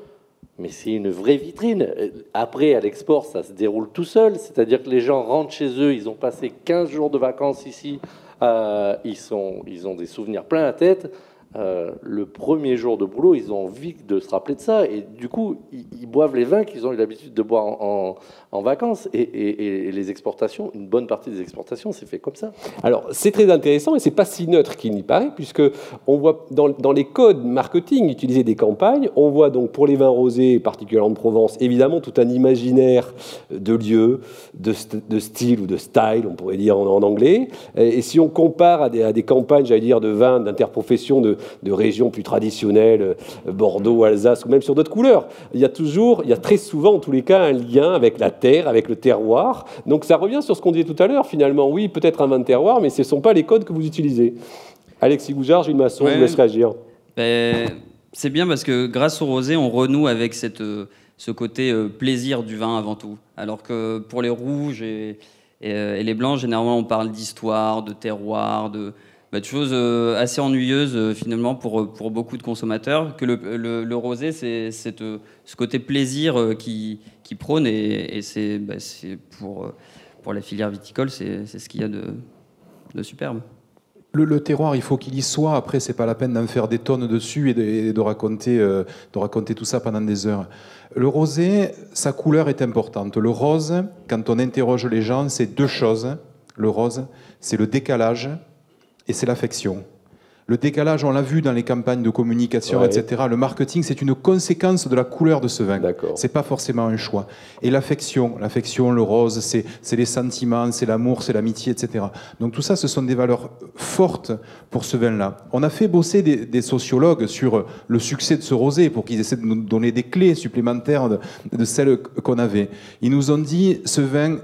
Mais c'est une vraie vitrine. Après, à l'export, ça se déroule tout seul. C'est-à-dire que les gens rentrent chez eux, ils ont passé 15 jours de vacances ici, euh, ils, ils ont des souvenirs plein la tête. Euh, le premier jour de boulot, ils ont envie de se rappeler de ça. Et du coup, ils, boivent les vins qu'ils ont eu l'habitude de boire en, vacances. Et, les exportations, une bonne partie des exportations, c'est fait comme ça. Alors, c'est très intéressant et c'est pas si neutre qu'il n'y paraît, puisque on voit dans, les codes marketing utilisés des campagnes, on voit donc pour les vins rosés, particulièrement de Provence, évidemment tout un imaginaire de lieu, de, de style ou de style, on pourrait dire en, anglais. Et, et si on compare à des, à des campagnes, j'allais dire, de vins d'interprofession de, de régions plus traditionnelles, euh, Bordeaux, Alsace, ou même sur d'autres couleurs, il y a toujours, il y a très souvent en tous les cas un lien avec la terre, avec le terroir. Donc ça revient sur ce qu'on disait tout à l'heure, finalement. Oui, peut-être un vin de terroir, mais ce ne sont pas les codes que vous utilisez. Alexis Goujard, Gilles Masson, je Ouais. vous laisse réagir. Ben, c'est bien parce que grâce au rosé, on renoue avec cette, euh, ce côté euh, plaisir du vin avant tout. Alors que pour les rouges et, et, et les blancs, généralement, on parle d'histoire, de terroir, de, bah, de choses euh, assez ennuyeuses euh, finalement pour, euh, pour beaucoup de consommateurs. Que le, le- rosé, c'est ce côté plaisir qui, qui prône et, et c'est bah, pour, pour la filière viticole, c'est ce qu'il y a de, de superbe. Le, terroir, il faut qu'il y soit. Après, c'est pas la peine d'en faire des tonnes dessus et de, de raconter, de raconter tout ça pendant des heures. Le rosé, sa couleur est importante. Le rose, quand on interroge les gens, c'est deux choses. Le rose, c'est le décalage et c'est l'affection. Le décalage, on l'a vu dans les campagnes de communication, Ouais. etc. Le marketing, c'est une conséquence de la couleur de ce vin. D'accord. C'est pas forcément un choix. Et l'affection, l'affection, le rose, c'est c'est les sentiments, c'est l'amour, c'est l'amitié, etc. Donc tout ça, ce sont des valeurs fortes pour ce vin-là. On a fait bosser des, des sociologues sur le succès de ce rosé pour qu'ils essaient de nous donner des clés supplémentaires de, de celles qu'on avait. Ils nous ont dit, ce vin,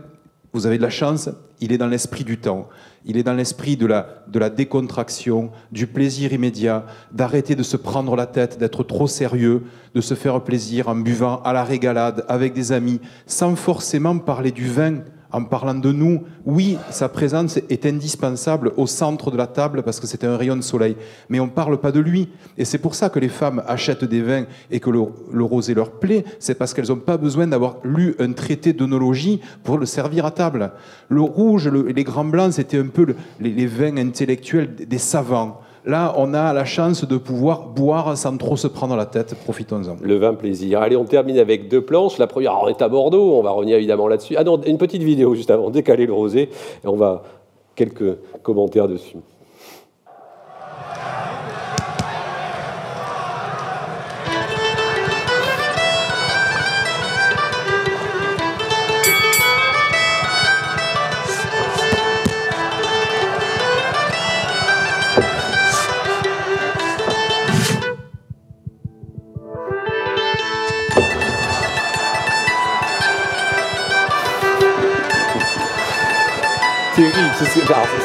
vous avez de la chance, il est dans l'esprit du temps. Il est dans l'esprit de la, décontraction, du plaisir immédiat, d'arrêter de se prendre la tête, d'être trop sérieux, de se faire plaisir en buvant à la régalade avec des amis, sans forcément parler du vin, en parlant de nous. Oui, sa présence est indispensable au centre de la table parce que c'est un rayon de soleil, mais on ne parle pas de lui. Et c'est pour ça que les femmes achètent des vins et que le, rosé leur plaît, c'est parce qu'elles n'ont pas besoin d'avoir lu un traité d'œnologie pour le servir à table. Le rouge, le- les grands blancs, c'était un peu le- les, vins intellectuels des savants. Là, on a la chance de pouvoir boire sans trop se prendre la tête. Profitons-en. Le vin plaisir. Allez, on termine avec deux planches. La première, alors, on est à Bordeaux, on va revenir évidemment là-dessus. Ah non, une petite vidéo juste avant, décaler le rosé, et on va quelques commentaires dessus.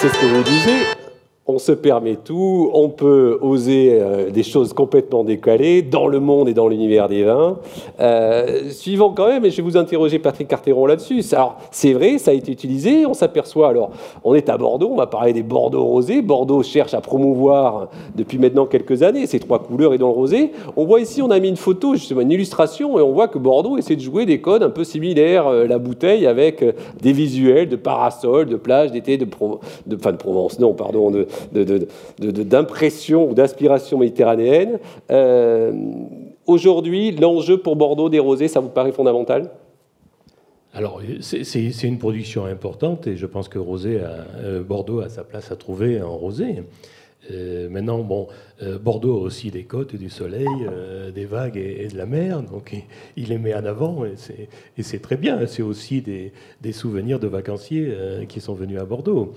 C'est ce que vous disiez. On se permet tout, on peut oser euh, des choses complètement décalées dans le monde et dans l'univers des vins. Euh, suivant quand même, et je vais vous interroger Patrick Carteron là-dessus. Alors, c'est vrai, ça a été utilisé, on s'aperçoit, alors, on est à Bordeaux, on va parler des Bordeaux rosés. Bordeaux cherche à promouvoir depuis maintenant quelques années ces trois couleurs et dans le rosé. On voit ici, on a mis une photo, justement, une illustration, et on voit que Bordeaux essaie de jouer des codes un peu similaires, euh, la bouteille avec euh, des visuels de parasols, de plages, d'été, de, Pro- de, de Provence, non, pardon, de- d'impression ou d'inspiration méditerranéenne. Euh, Aujourd'hui, l'enjeu pour Bordeaux des rosés, ça vous paraît fondamental? Alors, c'est une production importante et je pense que Rosé euh, Bordeaux a sa place à trouver en rosé. Euh, maintenant, bon, Bordeaux a aussi des côtes, du soleil, des vagues et, de la mer, donc il, les met en avant et c'est très bien. C'est aussi des, souvenirs de vacanciers qui sont venus à Bordeaux.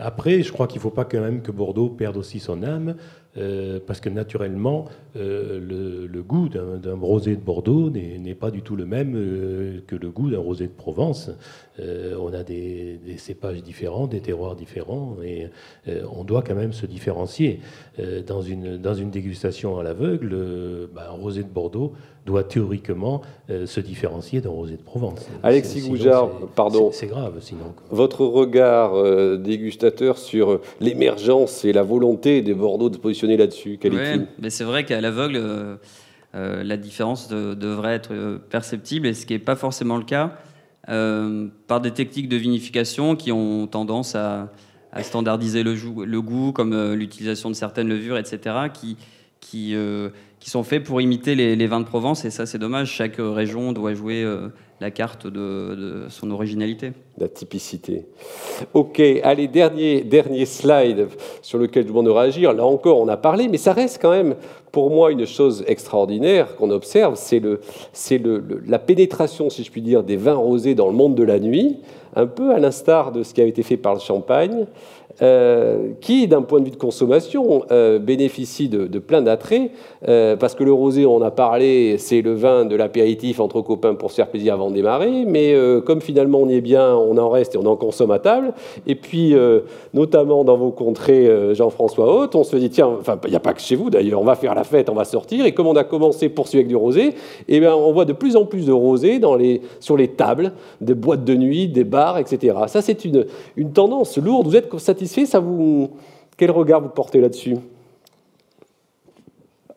Après, je crois qu'il ne faut pas quand même que Bordeaux perde aussi son âme. Euh, parce que naturellement, euh, le, goût d'un rosé de Bordeaux n'est pas du tout le même euh, que le goût d'un rosé de Provence. On a des, cépages différents, des terroirs différents, et on doit quand même se différencier. dans, une, dans une dégustation à l'aveugle, bah, un rosé de Bordeaux doit théoriquement se différencier d'un rosé de Provence. Alexis Goujard, pardon. C'est grave sinon. Votre regard dégustateur sur l'émergence et la volonté des Bordeaux de positionner là-dessus mais c'est vrai qu'à l'aveugle, euh, euh, la différence devrait être euh, perceptible, et ce qui n'est pas forcément le cas, par des techniques de vinification qui ont tendance à, standardiser le, goût, comme l'utilisation de certaines levures, etc., qui, qui, qui sont faits pour imiter les, vins de Provence, et ça c'est dommage, chaque région doit jouer la carte de, son originalité. La typicité. Ok, allez, dernier, dernier slide sur lequel je demande de réagir. Là encore, on a parlé, mais ça reste quand même, pour moi, une chose extraordinaire qu'on observe, c'est le, le, la pénétration, si je puis dire, des vins rosés dans le monde de la nuit, un peu à l'instar de ce qui a été fait par le champagne. Euh, qui, d'un point de vue de consommation, euh, bénéficie de, plein d'attraits, euh, parce que le rosé, on a parlé, c'est le vin de l'apéritif entre copains pour se faire plaisir avant de démarrer, mais comme finalement on y est bien, on en reste et on en consomme à table, et puis notamment dans vos contrées, Jean-François Haute, on se dit, tiens, enfin, il n'y a pas que chez vous d'ailleurs, on va faire la fête, on va sortir, et comme on a commencé pour celui avec du rosé, eh bien, on voit de plus en plus de rosé sur les tables, des boîtes de nuit, des bars, etc. Ça, c'est une, une tendance lourde. Vous êtes satisfait? Ça vous... Quel regard vous portez là-dessus?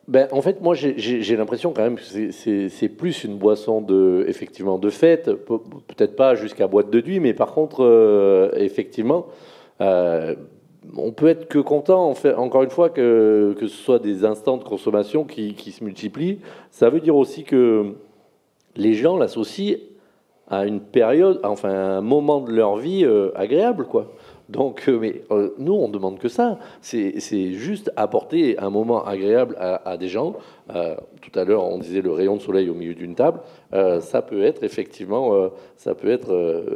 Ben, en fait, moi, j'ai l'impression quand même que c'est plus une boisson de, effectivement, de fête, peut-être pas jusqu'à boîte de nuit, mais par contre, euh, effectivement, euh, on peut être que content, encore une fois, que, que ce soit des instants de consommation qui, qui se multiplient. Ça veut dire aussi que les gens l'associent à une période, enfin, un moment de leur vie euh, agréable, quoi. Donc, euh, mais euh, nous, on demande que ça. C'est juste apporter un moment agréable à, des gens. Euh, tout à l'heure, on disait le rayon de soleil au milieu d'une table. ça peut être effectivement, ça peut être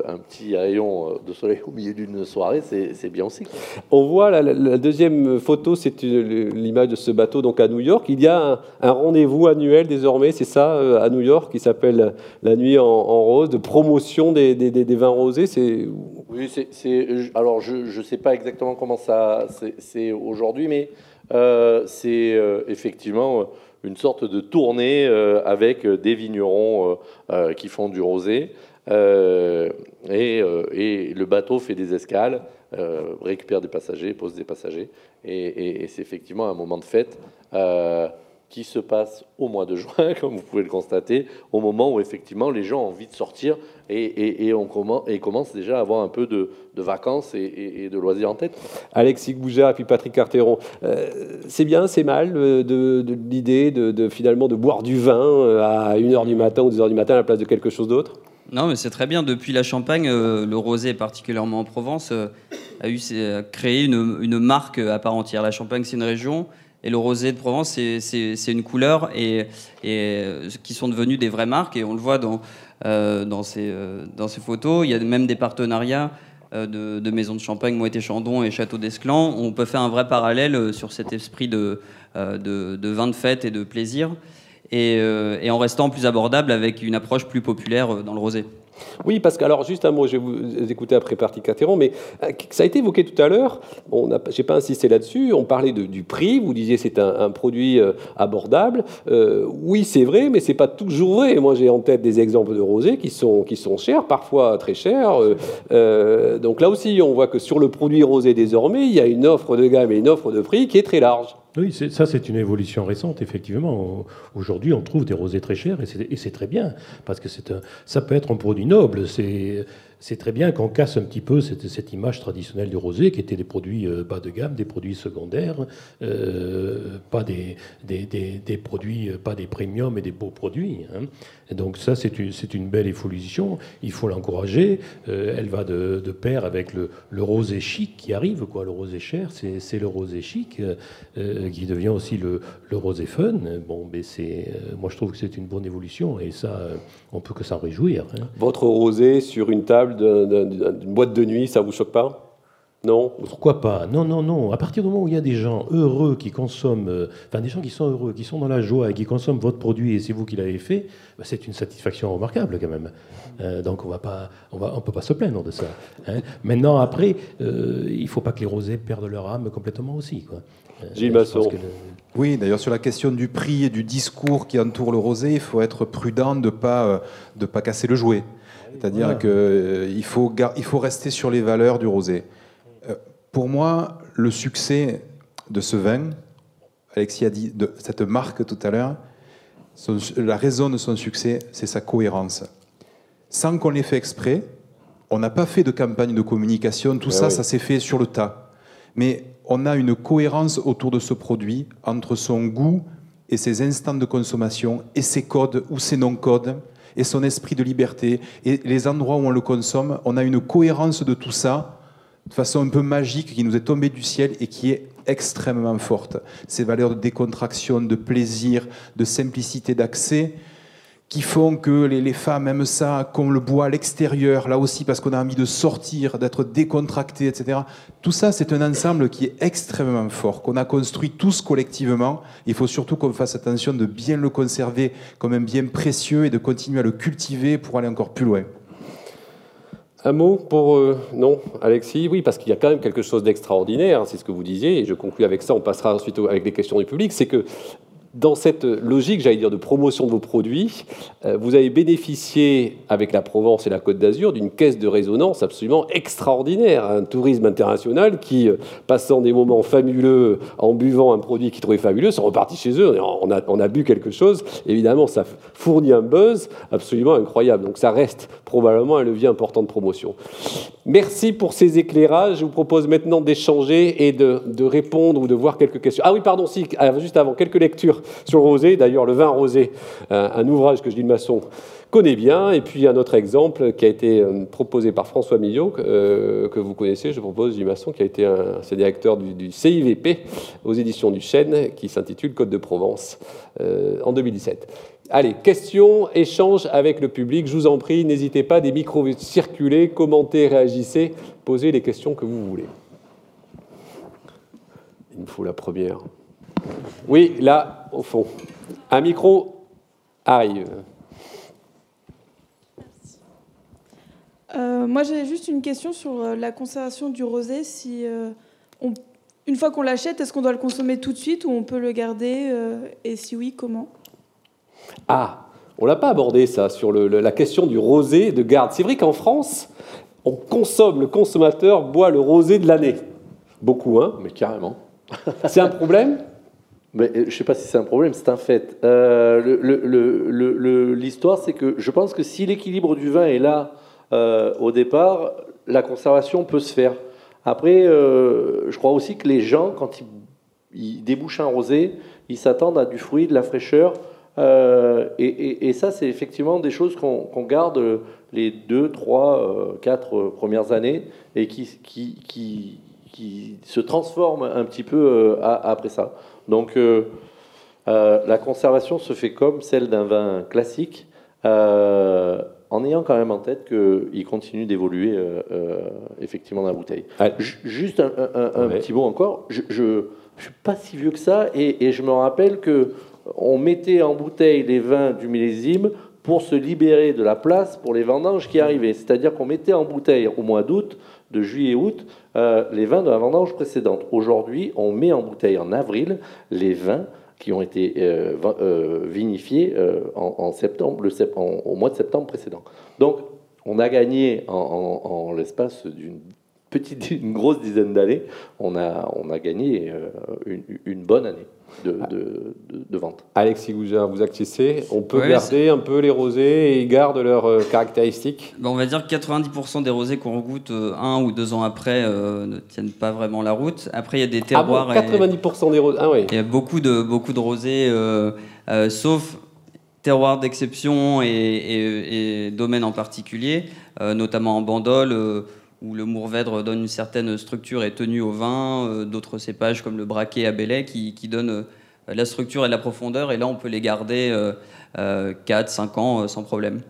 un petit rayon de soleil au milieu d'une soirée. C'est bien aussi. On voit la, deuxième photo, c'est l'image de ce bateau donc à New York. Il y a un, rendez-vous annuel désormais, c'est ça, à New York, qui s'appelle la nuit en, rose, de promotion des, des, des vins rosés. Oui, c'est alors je ne sais pas exactement comment ça c'est aujourd'hui, mais euh, c'est euh, effectivement une sorte de tournée euh, avec des vignerons qui font du rosé. Et, le bateau fait des escales, récupère des passagers, pose des passagers. Et c'est effectivement un moment de fête qui se passe au mois de juin, comme vous pouvez le constater, au moment où effectivement les gens ont envie de sortir et, on commence, et commencent déjà à avoir un peu de, vacances et, de loisirs en tête. Alexis et puis Patrick Carteron, euh, c'est bien, c'est mal euh, de, l'idée de, finalement de boire du vin euh, à 1h du matin ou 2h du matin à la place de quelque chose d'autre? Non, mais c'est très bien. Depuis la Champagne, le rosé, particulièrement en Provence, a, eu, créé une, une, marque à part entière. La Champagne, c'est une région et le rosé de Provence, c'est une couleur et, et, qui sont devenus des vraies marques. Et on le voit dans, euh, euh, ces photos. Il y a même des partenariats euh, de, maisons de champagne, Moët Chandon et Château d'Esclan. On peut faire un vrai parallèle sur cet esprit de, vin de fête et de plaisir. Et, en restant plus abordable avec une approche plus populaire dans le rosé. Oui, parce que, alors, juste un mot, je vais vous écouter après Parti Cateron, mais euh, ça a été évoqué tout à l'heure, je n'ai pas insisté là-dessus, on parlait du prix, vous disiez c'est un, produit euh, abordable. Euh, oui, c'est vrai, mais c'est pas toujours vrai. Moi, j'ai en tête des exemples de rosés qui sont, qui sont chers, parfois très chers. donc là aussi, on voit que sur le produit rosé désormais, il y a une offre de gamme et une offre de prix qui est très large. Oui, ça c'est une évolution récente, effectivement. Aujourd'hui, on trouve des rosés très chers et c'est très bien, parce que ça peut être un produit noble. Très bien qu'on casse un petit peu cette, cette, image traditionnelle du rosé, qui était des produits euh, bas de gamme, des produits secondaires, euh, pas des, produits, pas des premiums, mais des beaux produits. Hein. donc ça, c'est une, belle évolution. Il faut l'encourager. elle va de, pair avec le, le, rosé chic qui arrive. Quoi. Le rosé cher, c'est le rosé chic qui devient aussi le, le rosé fun. Bon, mais c'est, moi, je trouve que c'est une bonne évolution et ça, on peut que s'en réjouir. Hein. Votre rosé sur une table d'une boîte de nuit, ça vous choque pas? Non? Pourquoi pas? Non, non, non. À partir du moment où il y a des gens heureux qui consomment, euh, enfin des gens qui sont heureux, qui sont dans la joie et qui consomment votre produit et c'est vous qui l'avez fait, bah, c'est une satisfaction remarquable quand même. Euh, donc on va pas, on va, on peut pas se plaindre de ça. Hein. Maintenant, après, euh, il faut pas que les rosés perdent leur âme complètement aussi. Quoi. Gilles Masson. Oui, d'ailleurs sur la question du prix et du discours qui entoure le rosé, il faut être prudent de pas de pas casser le jouet. C'est-à-dire qu'il faut, il faut rester sur les valeurs du rosé. Euh, pour moi, le succès de ce vin, Alexis a dit de cette marque tout à l'heure, la raison de son succès, c'est sa cohérence. Sans qu'on l'ait fait exprès, on n'a pas fait de campagne de communication, tout eh ça, ça s'est fait sur le tas. Mais on a une cohérence autour de ce produit entre son goût et ses instants de consommation et ses codes ou ses non-codes et son esprit de liberté et les endroits où on le consomme, on a une cohérence de tout ça de façon un peu magique qui nous est tombée du ciel et qui est extrêmement forte. Ces valeurs de décontraction, de plaisir, de simplicité d'accès, qui font que les, femmes aiment ça, qu'on le boit à l'extérieur, là aussi parce qu'on a envie de sortir, d'être décontracté, etc. Tout ça, c'est un ensemble qui est extrêmement fort, qu'on a construit tous collectivement. Il faut surtout qu'on fasse attention de bien le conserver comme un bien précieux et de continuer à le cultiver pour aller encore plus loin. Un mot pour... Euh, non, Alexis? Oui, parce qu'il y a quand même quelque chose d'extraordinaire, c'est ce que vous disiez, et je conclue avec ça, on passera ensuite avec les questions du public, c'est que dans cette logique, j'allais dire, de promotion de vos produits, euh, vous avez bénéficié, avec la Provence et la Côte d'Azur, d'une caisse de résonance absolument extraordinaire. Un tourisme international qui, euh, passant des moments fabuleux en buvant un produit qu'ils trouvaient fabuleux, sont repartis chez eux. On a, on a bu quelque chose. Évidemment, ça fournit un buzz absolument incroyable. Donc ça reste probablement un levier important de promotion. Merci pour ces éclairages. Je vous propose maintenant d'échanger et de, répondre ou de voir quelques questions. Ah oui, pardon, si, ah, juste avant, quelques lectures sur rosé. D'ailleurs, le vin rosé, un, ouvrage que Gilles Masson connaît bien. Et puis un autre exemple qui a été euh, proposé par François Millot, euh, que vous connaissez, je propose Masson, qui a été un, directeur du, CIVP aux éditions du Chêne, qui s'intitule Code de Provence euh, en 2017. Allez, questions, échanges avec le public. Je vous en prie, n'hésitez pas, des micros circuler, commentez, réagissez, posez les questions que vous voulez. Il me faut la première. Oui, là, au fond. Un micro arrive. Euh, moi, j'ai juste une question sur euh, la conservation du rosé. Si, euh, une fois qu'on l'achète, est-ce qu'on doit le consommer tout de suite ou on peut le garder Et si oui, comment? Ah, on l'a pas abordé ça sur la question du rosé de garde. C'est vrai qu'en France, on consomme, le consommateur boit le rosé de l'année. Beaucoup, hein Mais carrément. C'est un problème? Mais, je ne sais pas si c'est un problème, c'est un fait. Euh, L'histoire, c'est que je pense que si l'équilibre du vin est là euh, au départ, la conservation peut se faire. Après, euh, je crois aussi que les gens, quand ils, débouchent un rosé, ils s'attendent à du fruit, de la fraîcheur. Et, et, ça, c'est effectivement des choses qu'on garde les deux, trois, quatre premières années et qui, se transforment un petit peu après ça. Donc euh, euh, la conservation se fait comme celle d'un vin classique, euh, en ayant quand même en tête qu'il continue d'évoluer effectivement dans la bouteille. Juste un, petit mot encore, je ne suis pas si vieux que ça, et, je me rappelle que on mettait en bouteille les vins du millésime pour se libérer de la place pour les vendanges qui arrivaient. C'est-à-dire qu'on mettait en bouteille au mois d'août, de juillet-août, euh, les vins de la vendange précédente. Aujourd'hui, on met en bouteille en avril les vins qui ont été vinifiés au mois de septembre précédent. Donc, on a gagné en, l'espace d'une petite, grosse dizaine d'années, on a, gagné euh, une bonne année de, de, de- de vente. Alexis Goujard, vous acquiescez. On peut Ouais, garder un peu les rosés et ils gardent leurs euh, caractéristiques Bah, on va dire que 90% des rosés qu'on goûte euh, un ou deux ans après euh, ne tiennent pas vraiment la route. Après, il y a des Ah bon, terroirs. et- 90% des rosés. Ah oui. Il y a beaucoup de, beaucoup de rosés, euh, euh, sauf terroirs d'exception et, et, et domaines en particulier, euh, notamment en bandol, euh, où le Mourvèdre donne une certaine structure et tenue au vin, euh, d'autres cépages comme le braquet à Belay qui, qui donnent euh, la structure et la profondeur, et là on peut les garder euh, 4-5 ans euh, sans problème.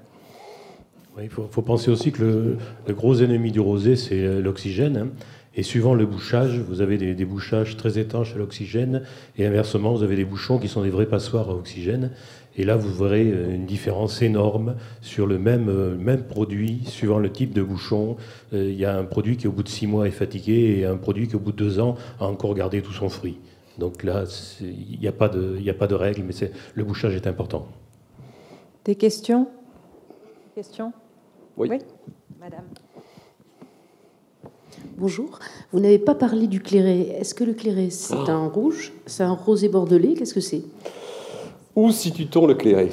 Il faut, penser aussi que le, gros ennemi du rosé, c'est l'oxygène. hein. Et suivant le bouchage, vous avez des, des bouchages très étanches à l'oxygène, et inversement, vous avez des bouchons qui sont des vrais passoires à oxygène. Et là, vous verrez euh, une différence énorme sur le même, euh, même produit, suivant le type de bouchon. Euh, Il y a un produit qui, au bout de six mois, est fatigué, et un produit qui, au bout de deux ans, a encore gardé tout son fruit. Donc là, il n'y a, pas de- il y a pas de règle, mais le bouchage est important. Des questions? Questions? Oui. Madame. Bonjour. Vous n'avez pas parlé du clairet. Est-ce que le clairet, c'est Oh. un rouge? C'est un rosé bordelais? Qu'est-ce que c'est? Où situe-t-on le clairet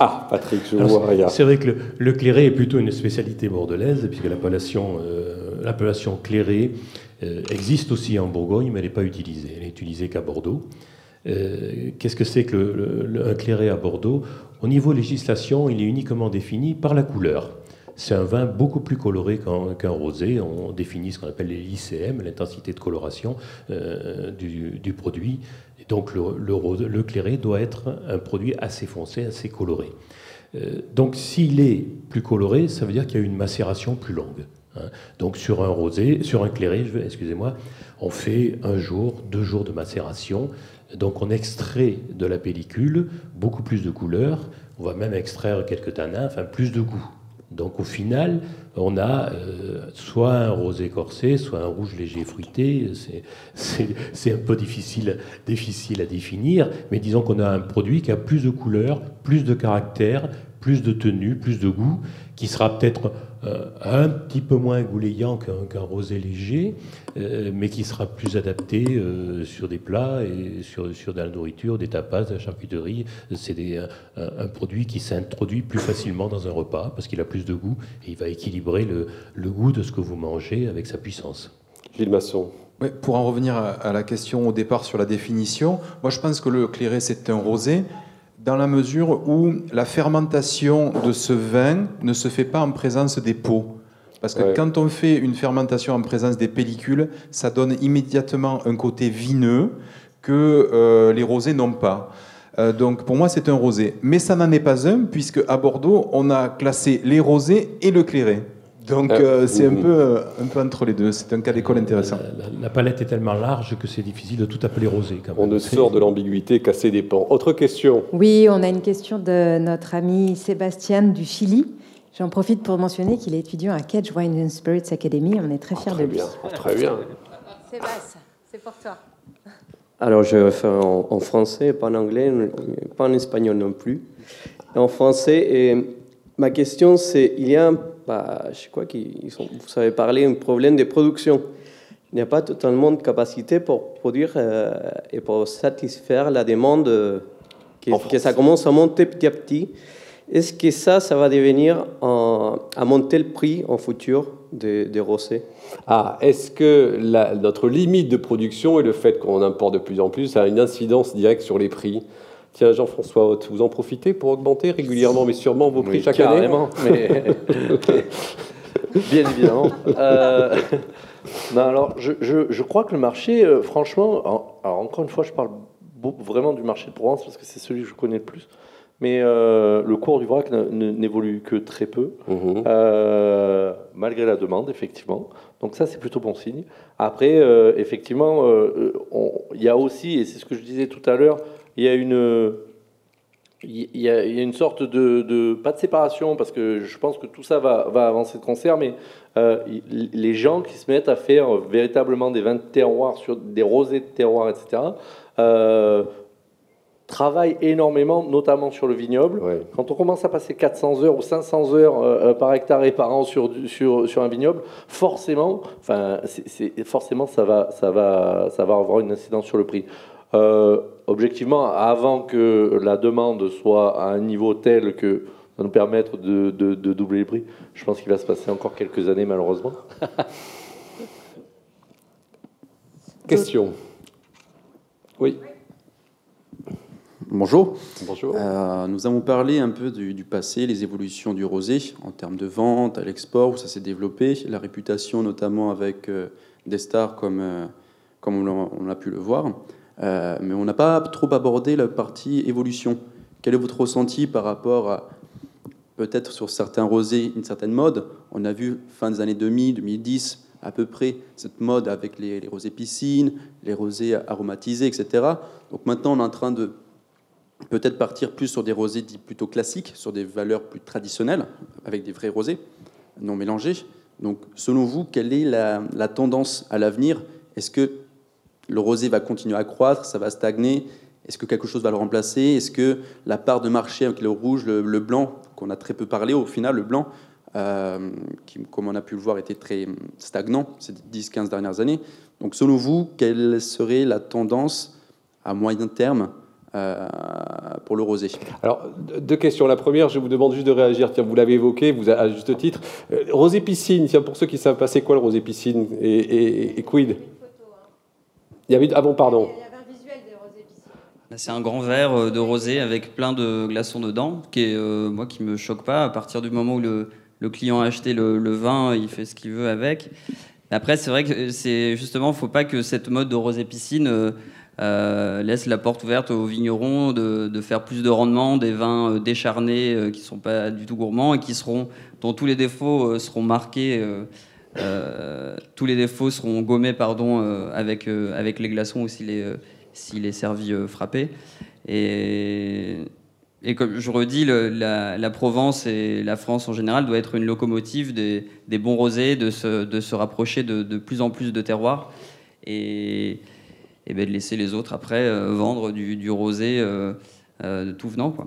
Ah, Patrick, je Alors, vois c'est- rien. C'est vrai que le, le est plutôt une spécialité bordelaise, puisque l'appellation euh, euh, existe aussi en Bourgogne, mais elle n'est pas utilisée. Elle est utilisée qu'à Bordeaux. Euh, Qu'est-ce que c'est que le, un à Bordeaux? Au niveau législation, il est uniquement défini par la couleur. C'est un vin beaucoup plus coloré qu'un rosé. On définit ce qu'on appelle les l'ICM, l'intensité de coloration euh, du, du produit. Donc le, clairet doit être un produit assez foncé, assez coloré. Euh, donc s'il est plus coloré, ça veut dire qu'il y a une macération plus longue. hein. Donc sur un rosé, sur un vais- excusez-moi, on fait un jour, deux jours de macération. Donc on extrait de la pellicule beaucoup plus de couleurs. On va même extraire quelques tanins, enfin plus de goût. Donc au final, on a euh, soit un rosé corsé, soit un rouge léger fruité. C'est- un peu difficile, difficile à définir, mais disons qu'on a un produit qui a plus de couleurs, plus de caractère, plus de tenue, plus de goût, qui sera peut-être euh, un petit peu moins goulayant qu'un rosé léger, mais qui sera plus adapté euh, sur des plats et sur, sur de la nourriture, des tapas, de la charcuterie. C'est des- un, un produit qui s'introduit plus facilement dans un repas parce qu'il a plus de goût et il va équilibrer le, le goût de ce que vous mangez avec sa puissance. Gilles Masson. Pour en revenir à, à la question au départ sur la définition, moi je pense que le clairet c'est un rosé dans la mesure où la fermentation de ce vin ne se fait pas en présence des pots. Parce que Ouais. quand on fait une fermentation en présence des pellicules, ça donne immédiatement un côté vineux que euh, les rosés n'ont pas. Euh, donc pour moi c'est un rosé. Mais ça n'en est pas un puisque à Bordeaux on a classé les rosés et le clairet. Donc Ah, euh, c'est un peu, euh, un peu entre les deux. C'est un cas d'école intéressant. La, la- la palette est tellement large que c'est difficile de tout appeler rosé. Quand On même. ne C'est- sort de l'ambiguïté qu'à ses dépens. Autre question Oui, on a une question de notre ami Sébastien du Chili. J'en profite pour mentionner qu'il est étudiant à Kedge Wine and Spirits Academy. On est très fiers de Très lui. bien, Ah, très bien. Sébastien, c'est pour toi. Alors, je vais faire en, en français, pas en anglais, pas en espagnol non plus. En français, et ma question, c'est il y a, un- bah, je crois que vous avez parlé d'un problème de production. Il n'y a pas totalement de capacité pour produire euh, et pour satisfaire la demande, euh, que, que ça commence à monter petit à petit. Est-ce que ça, ça va devenir en- à monter le prix en futur des des rosés? Ah, est-ce que la- notre limite de production et le fait qu'on importe de plus en plus a une incidence directe sur les prix? Tiens, Jean-François Haute, vous en profitez pour augmenter régulièrement, mais sûrement vos prix Oui, chaque carrément, mais bien évidemment. Euh, non, alors, je, je- je crois que le marché, euh, franchement, en- alors encore une fois, je parle vraiment du marché de Provence parce que c'est celui que je connais le plus. Mais euh, le cours du vrac n'évolue que très peu, Mhm. euh, malgré la demande, effectivement. Donc ça, c'est plutôt bon signe. Après, euh, effectivement, il y a aussi, et c'est ce que je disais tout à l'heure, il y a une il y, a, il y a une sorte de, de- pas de séparation parce que je pense que tout ça va, va avancer de concert, mais les gens qui se mettent à faire véritablement des vins de terroir sur des rosés de terroir, etc. travaille énormément, notamment sur le vignoble. Quand on commence à passer 400 heures ou 500 heures euh, euh, par hectare et par an sur, sur, sur un vignoble, forcément, enfin, c'est- c'est- forcément ça, va, ça, va, ça va avoir une incidence sur le prix. Euh, objectivement, avant que la demande soit à un niveau tel que ça nous permettre de, de- de doubler les prix, je pense qu'il va se passer encore quelques années malheureusement. Question. Oui. Bonjour. Bonjour. Euh, nous avons parlé un peu du, du passé, les évolutions du rosé en termes de vente, à l'export, où ça s'est développé, la réputation notamment avec euh, des stars comme, euh, comme on a pu le voir. Mais on n'a pas trop abordé la partie évolution. Quel est votre ressenti par rapport à peut-être sur certains rosés une certaine mode? On a vu fin des années 2000, 2010 à peu près cette mode avec les, les rosés piscines, les rosés aromatisés, etc. Donc maintenant on est en train de peut-être partir plus sur des rosés dits plutôt classiques, sur des valeurs plus traditionnelles, avec des vrais rosés non mélangés. Donc, selon vous, quelle est la, tendance à l'avenir? Est-ce que le rosé va continuer à croître Ça va stagner? Est-ce que quelque chose va le remplacer? Est-ce que la part de marché avec le rouge, le, blanc, qu'on a très peu parlé au final, le blanc, euh, qui, comme on a pu le voir, était très stagnant ces 10-15 dernières années. Donc, selon vous, quelle serait la tendance à moyen terme pour le rosé Alors, deux- questions. La première, je vous demande juste de réagir. Tiens, vous l'avez évoqué, vous à juste titre. Euh, rosé piscine, tiens, pour ceux qui savent pas, c'est quoi le rosé piscine et, et- et quid? Il y avait, ah bon, pardon. C'est un grand verre euh, de rosé avec plein de glaçons dedans, qui est, euh, moi, qui me choque pas. À partir du moment où le, le client a acheté le, le vin, il fait ce qu'il veut avec. Après, c'est vrai que c'est justement, faut pas que cette mode de rosé piscine euh, euh, laisse la porte ouverte aux vignerons de, faire plus de rendement, des vins euh, décharnés euh, qui sont pas du tout gourmands et qui seront, dont tous les défauts seront marqués. tous les défauts seront gommés pardon, avec, avec les glaçons ou s'il est, servi frappé. Et, comme je redis, la Provence et la France en général doit être une locomotive des, des bons rosés, de se, de se rapprocher de, de plus en plus de terroirs et, et ben de laisser les autres après euh, vendre du, du rosé euh, euh, de tout venant. Quoi.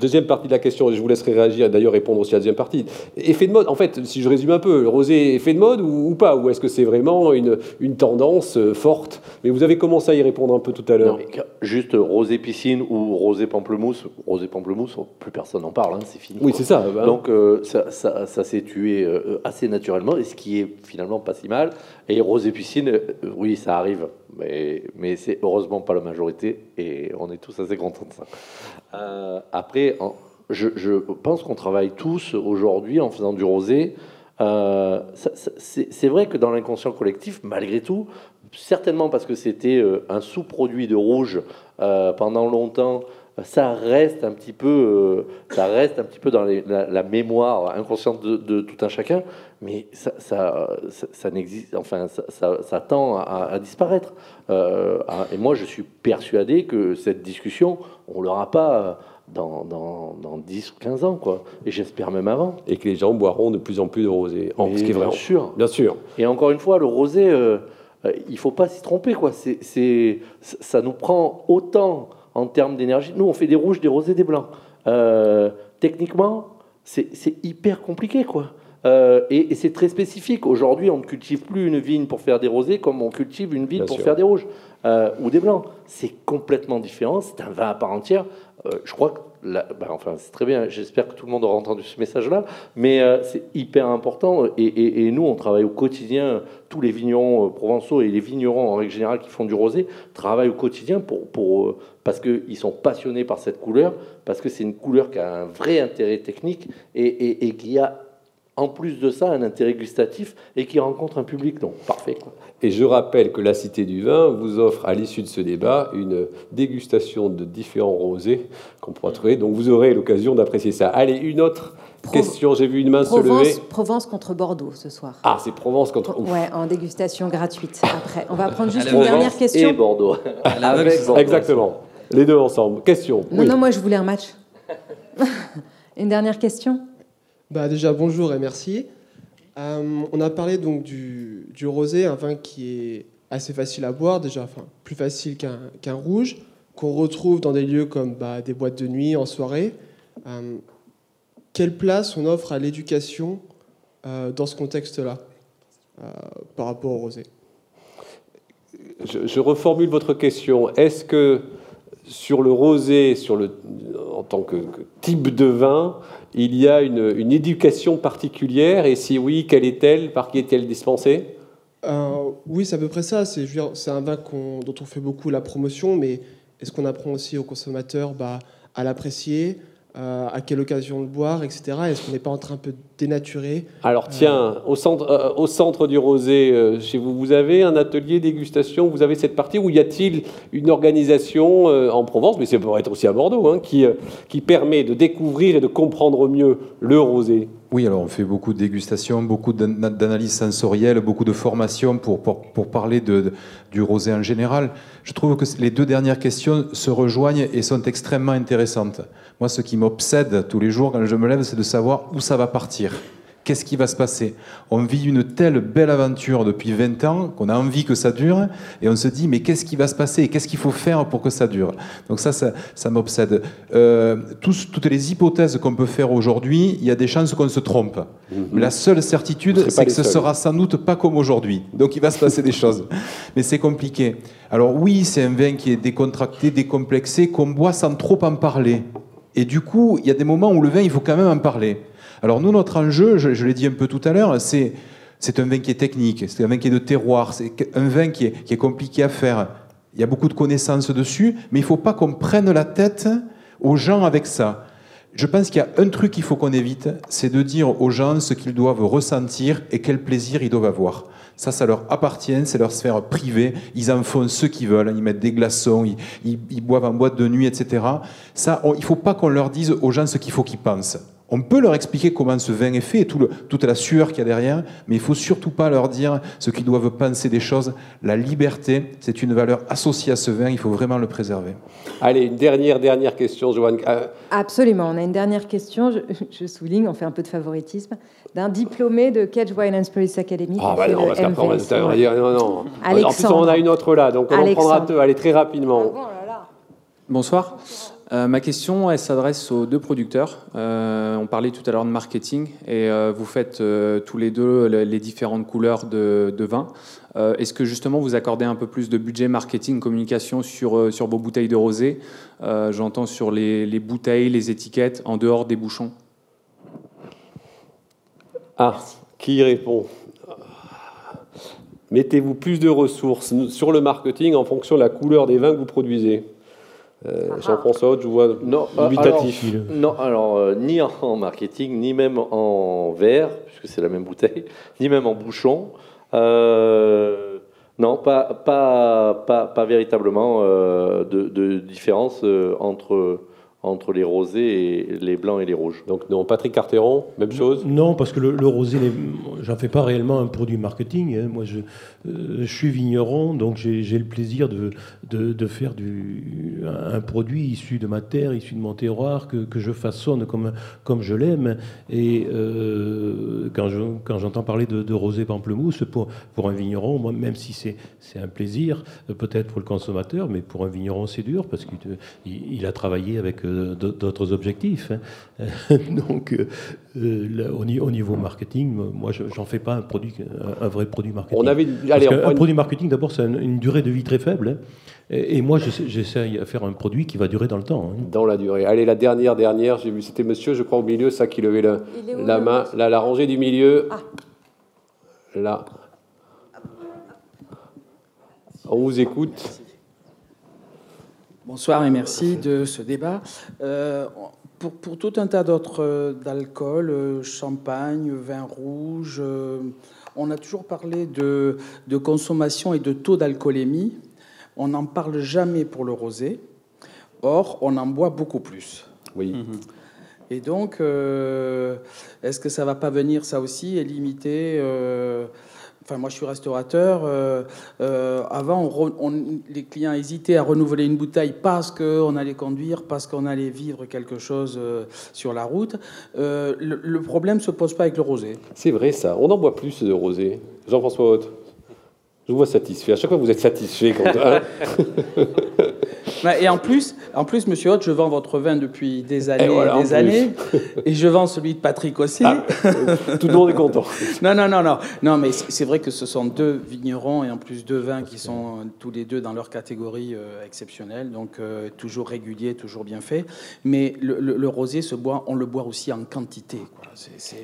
Deuxième partie de la question, et je vous laisserai réagir, d'ailleurs répondre aussi à la deuxième partie. Effet de mode, en fait, si je résume un peu, le rosé effet de mode ou, ou pas? Ou est-ce que c'est vraiment une, une tendance euh, forte? Mais vous avez commencé à y répondre un peu tout à l'heure. Juste rosé piscine ou rosé pamplemousse. Rosé pamplemousse, plus personne n'en parle, hein, c'est fini. Oui, c'est ça, bah. Donc euh, ça, ça- ça s'est tué euh, assez naturellement, et ce qui est finalement pas si mal. Et rosé piscine, euh, oui, ça arrive, mais, mais c'est heureusement pas la majorité, et on est tous assez contents de ça. Euh, après, je, je pense qu'on travaille tous aujourd'hui en faisant du rosé. Euh, c'est vrai que dans l'inconscient collectif, malgré tout, certainement parce que c'était un sous-produit de rouge pendant longtemps, ça reste un petit peu, euh, ça reste un petit peu dans les- la, la mémoire inconsciente de, de tout un chacun, mais ça, ça, ça- ça n'existe, enfin, ça, tend à, à disparaître. Euh, à- et moi, je suis persuadé que cette discussion, on l'aura pas dans, dans, dans 10 ou 15 ans, quoi. Et j'espère même avant. Et que les gens boiront de plus en plus de rosé. En, ce qui est bien vraiment. sûr. Bien sûr. Et encore une fois, le rosé, euh, euh, il faut pas s'y tromper, quoi. C'est, ça nous prend autant en termes d'énergie. Nous, on fait des rouges, des rosés, des blancs. Euh, techniquement, c'est, hyper compliqué, quoi. Euh, et, et c'est très spécifique. Aujourd'hui, on ne cultive plus une vigne pour faire des rosés comme on cultive une vigne Bien pour sûr. faire des rouges euh, ou des blancs. C'est complètement différent. C'est un vin à part entière. Je crois que, bah, enfin, c'est très bien. J'espère que tout le monde aura entendu ce message-là. Mais euh, c'est hyper important. Et, nous, on travaille au quotidien. Tous les vignerons euh, provençaux et les vignerons en règle générale qui font du rosé travaillent au quotidien pour, pour, euh, parce qu'ils sont passionnés par cette couleur, parce que c'est une couleur qui a un vrai intérêt technique et- et qui a en plus de ça un intérêt gustatif et qui rencontre un public. Donc parfait. Quoi. Et je rappelle que la Cité du Vin vous offre à l'issue de ce débat une dégustation de différents rosés qu'on pourra trouver. Donc vous aurez l'occasion d'apprécier ça. Allez, une autre question. J'ai vu une main se lever. Provence, Provence contre Bordeaux ce soir. Ah, c'est Provence contre. Ouf. Ouais, en dégustation gratuite après. On va prendre juste une dernière question. Et Bordeaux. Avec Bordeaux. Exactement. Les deux ensemble. Question. Non, Oui. non, moi je voulais un match. une dernière question Bah déjà bonjour et merci. Euh, on a parlé donc du, rosé, un vin qui est assez facile à boire déjà, plus facile qu'un rouge. qu'on retrouve dans des lieux comme bah, des boîtes de nuit, en soirée. Euh, quelle place on offre à l'éducation euh, dans ce contexte-là par rapport au rosé? Je, reformule votre question. Est-ce que sur le rosé, en tant que type de vin, il y a une, une éducation particulière Et si oui, quelle est-elle? Par qui est-elle dispensée? Euh, oui, c'est à peu près ça. C'est c'est un vin dont on fait beaucoup la promotion, mais est-ce qu'on apprend aussi aux consommateurs bah, à l'apprécier, euh, à quelle occasion le boire, etc. Est-ce qu'on n'est pas en train un peu Alors tiens, au centre, euh, au centre du rosé, euh, chez vous, vous avez un atelier dégustation, vous avez cette partie où y a-t-il une organisation euh, en Provence, mais ça pourrait être aussi à Bordeaux, hein, qui, euh, qui permet de découvrir et de comprendre mieux le rosé? Oui, alors on fait beaucoup de dégustations, beaucoup d'an- d'analyses sensorielles, beaucoup de formations pour, pour, pour parler de- du rosé en général. Je trouve que les deux dernières questions se rejoignent et sont extrêmement intéressantes. Moi, ce qui m'obsède tous les jours quand je me lève, c'est de savoir où ça va partir. Qu'est-ce qui va se passer? On vit une telle belle aventure depuis 20 ans qu'on a envie que ça dure et on se dit mais qu'est-ce qui va se passer? Et qu'est-ce qu'il faut faire pour que ça dure? Donc ça, ça, ça m'obsède. Euh, tous- toutes les hypothèses qu'on peut faire aujourd'hui, il y a des chances qu'on se trompe. Mais la seule Mhm. Certitude, c'est que ce seuls. sera sans doute pas comme aujourd'hui. Donc il va se passer des choses. Mais c'est compliqué. Alors oui, c'est un vin qui est décontracté, décomplexé, qu'on boit sans trop en parler. Et du coup, il y a des moments où le vin, il faut quand même en parler. Alors nous, notre enjeu, je, l'ai dit un peu tout à l'heure, c'est c'est un vin qui est technique, c'est un vin qui est de terroir, c'est un vin qui est, qui est compliqué à faire. Il y a beaucoup de connaissances dessus, mais il ne faut pas qu'on prenne la tête aux gens avec ça. Je pense qu'il y a un truc qu'il faut qu'on évite, c'est de dire aux gens ce qu'ils doivent ressentir et quel plaisir ils doivent avoir. Ça, ça leur appartient, c'est leur sphère privée. Ils en font ce qu'ils veulent. Ils mettent des glaçons, ils, ils- boivent en boîte de nuit, etc. Ça, il ne faut pas qu'on leur dise aux gens ce qu'il faut qu'ils pensent. On peut leur expliquer comment ce vin est fait et tout le- toute la sueur qu'il y a derrière, mais il faut surtout pas leur dire ce qu'ils doivent penser des choses. La liberté, c'est une valeur associée à ce vin, il faut vraiment le préserver. Allez, une dernière, dernière question, Joanne. Euh, Absolument. On a une dernière question, je, je souligne, on fait un peu de favoritisme, d'un diplômé de Catch Wine and Spirits Academy. Ah a bah non, le parce qu'après on va, ouais. dire non, non. En plus, Alexandre. on a une autre là, donc on en prendra Alexandre. deux. Allez, très rapidement. Bonsoir. Euh, ma question, elle s'adresse aux deux producteurs. Euh, on parlait tout à l'heure de marketing et euh, vous faites tous les deux le- les différentes couleurs de, vin. Est-ce que justement vous accordez un peu plus de budget marketing, communication sur, vos bouteilles de rosé J'entends sur les, les bouteilles, les étiquettes, en dehors des bouchons. Ah, qui répond? Mettez-vous plus de ressources sur le marketing en fonction de la couleur des vins que vous produisez. Euh, Jean-François Haute, je vous vois Non, dubitatif. alors, non, alors euh, ni en marketing, ni même en verre, puisque c'est la même bouteille, ni même en bouchon. Euh, non, pas, pas, pas, pas véritablement euh, de, de différence euh, entre, entre les rosés et les blancs et les rouges. Donc non, Patrick Carteron, même chose? Non, parce que le, le rosé, j'en fais pas réellement un produit marketing. hein. Moi, je, euh, je suis vigneron, donc j'ai le plaisir de, de, de faire du, un produit issu de ma terre, issu de mon terroir, que, que je façonne comme, comme je l'aime. Et euh, quand je- quand j'entends parler de, de rosé pamplemousse, pour, pour un vigneron, moi, même si c'est c'est un plaisir, peut-être pour le consommateur, mais pour un vigneron, c'est dur, parce qu'il il, il a travaillé avec euh, d'autres objectifs. hein. donc, euh, là, au, ni- au niveau marketing, moi, je j'en fais pas un, produit, un, un vrai produit marketing. On avait- allez, on un une- produit marketing, d'abord, c'est une, une durée de vie très faible. hein. Et, et moi, j'essaie- j'essaie de faire un produit qui va durer dans le temps. hein. Dans la durée. Allez, la dernière, dernière, j'ai vu, c'était monsieur, je crois, au milieu, ça qui levait la, où, main. Là, la rangée du milieu. Ah. Là. On vous écoute. Bonsoir et merci de ce débat. Euh, pour, pour tout un tas d'autres euh, d'alcool, euh, champagne, vin rouge, euh, on a toujours parlé de, de consommation et de taux d'alcoolémie. On n'en parle jamais pour le rosé. Or, on en boit beaucoup plus. Oui. Et donc, euh, est-ce que ça va pas venir, ça aussi, et limiter euh, Enfin, moi, je suis restaurateur. euh, avant, on les clients hésitaient à renouveler une bouteille parce qu'on allait conduire, parce qu'on allait vivre quelque chose sur la route. Le, le problème se pose pas avec le rosé. C'est vrai ça, on en boit plus de rosé. Jean-François Haute, je vous vois satisfait. À chaque fois, vous êtes satisfait. Quand, hein Ouais, Et en plus, en plus, monsieur Hott, je vends votre vin depuis des années, voilà, en des années, et je vends celui de Patrick aussi. Ah, tout le monde est content. non, non, non, non, non, mais c'est vrai que ce sont deux vignerons et en plus deux vins qui sont euh, tous les deux dans leur catégorie euh, exceptionnelle, donc euh, toujours régulier, toujours bien fait. Mais le, le- le rosé se boit, on le boit aussi en quantité. quoi.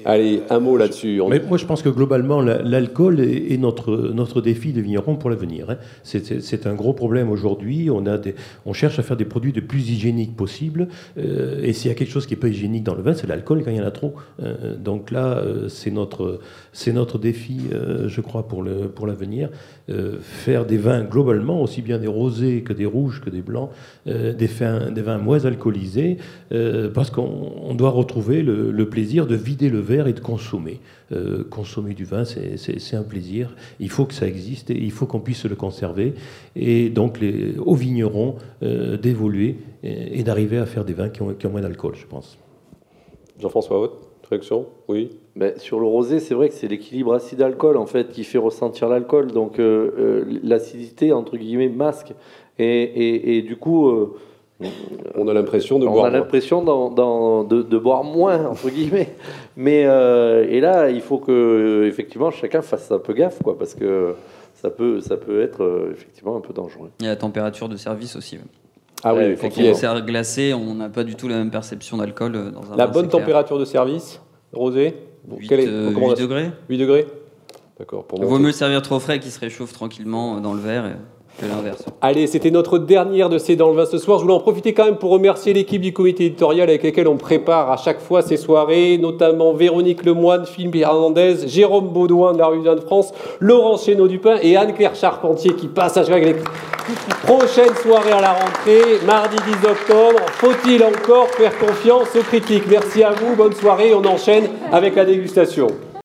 Allez, un mot là-dessus. On- Mais moi, je pense que globalement, la- l'alcool est, notre, notre défi de vigneron pour l'avenir. hein. C'est- C'est c'est un gros problème aujourd'hui. On, a des- on cherche à faire des produits le plus hygiéniques possible. euh, et s'il y a quelque chose qui n'est pas hygiénique dans le vin, c'est l'alcool quand il y en a trop. Euh, donc là, euh, c'est notre, c'est notre défi, euh, je crois, pour le- pour l'avenir. Euh, faire des vins globalement, aussi bien des rosés que des rouges que des blancs, euh, des, vins, des vins moins alcoolisés, euh, parce qu'on on doit retrouver le, plaisir de vider le verre et de consommer. Consommer du vin, c'est- un plaisir. Il faut que ça existe et il faut qu'on puisse le conserver. Et donc, les, aux vignerons d'évoluer et, et d'arriver à faire des vins qui ont, qui ont moins d'alcool, je pense. Jean-François Haute, réaction? Oui. Ben, sur le rosé, c'est vrai que c'est l'équilibre acide-alcool en fait qui fait ressentir l'alcool. Donc euh, euh, l'acidité entre guillemets masque et, et, et du coup euh, on a l'impression de on boire a moins. l'impression de, de boire moins entre guillemets. Mais euh, et là, il faut que effectivement chacun fasse un peu gaffe quoi parce que ça peut ça peut être euh, effectivement un peu dangereux. Il y a la température de service aussi. Ah oui, Quand effectivement. on sert glacé, on n'a pas du tout la même perception d'alcool dans un La bonne température de service, rosé? Huit, Quelle est- euh, recommandation huit degrés. 8 degrés D'accord. Pour Il vaut mieux servir trop frais qu'il se réchauffe tranquillement euh, dans le verre et- que l'inverse. Allez, c'était notre dernière de C'est dans le vin ce soir. Je voulais en profiter quand même pour remercier l'équipe du comité éditorial avec laquelle on prépare à chaque fois ces soirées, notamment Véronique Lemoine, Philippe Hernandez, Jérôme Baudouin de la rue de France, Laurent Chénaud-Dupin et Anne-Claire Charpentier qui passe à chaque prochaine soirée à la rentrée, mardi 10 octobre. Faut-il encore faire confiance aux critiques? Merci à vous, bonne soirée. On enchaîne avec la dégustation.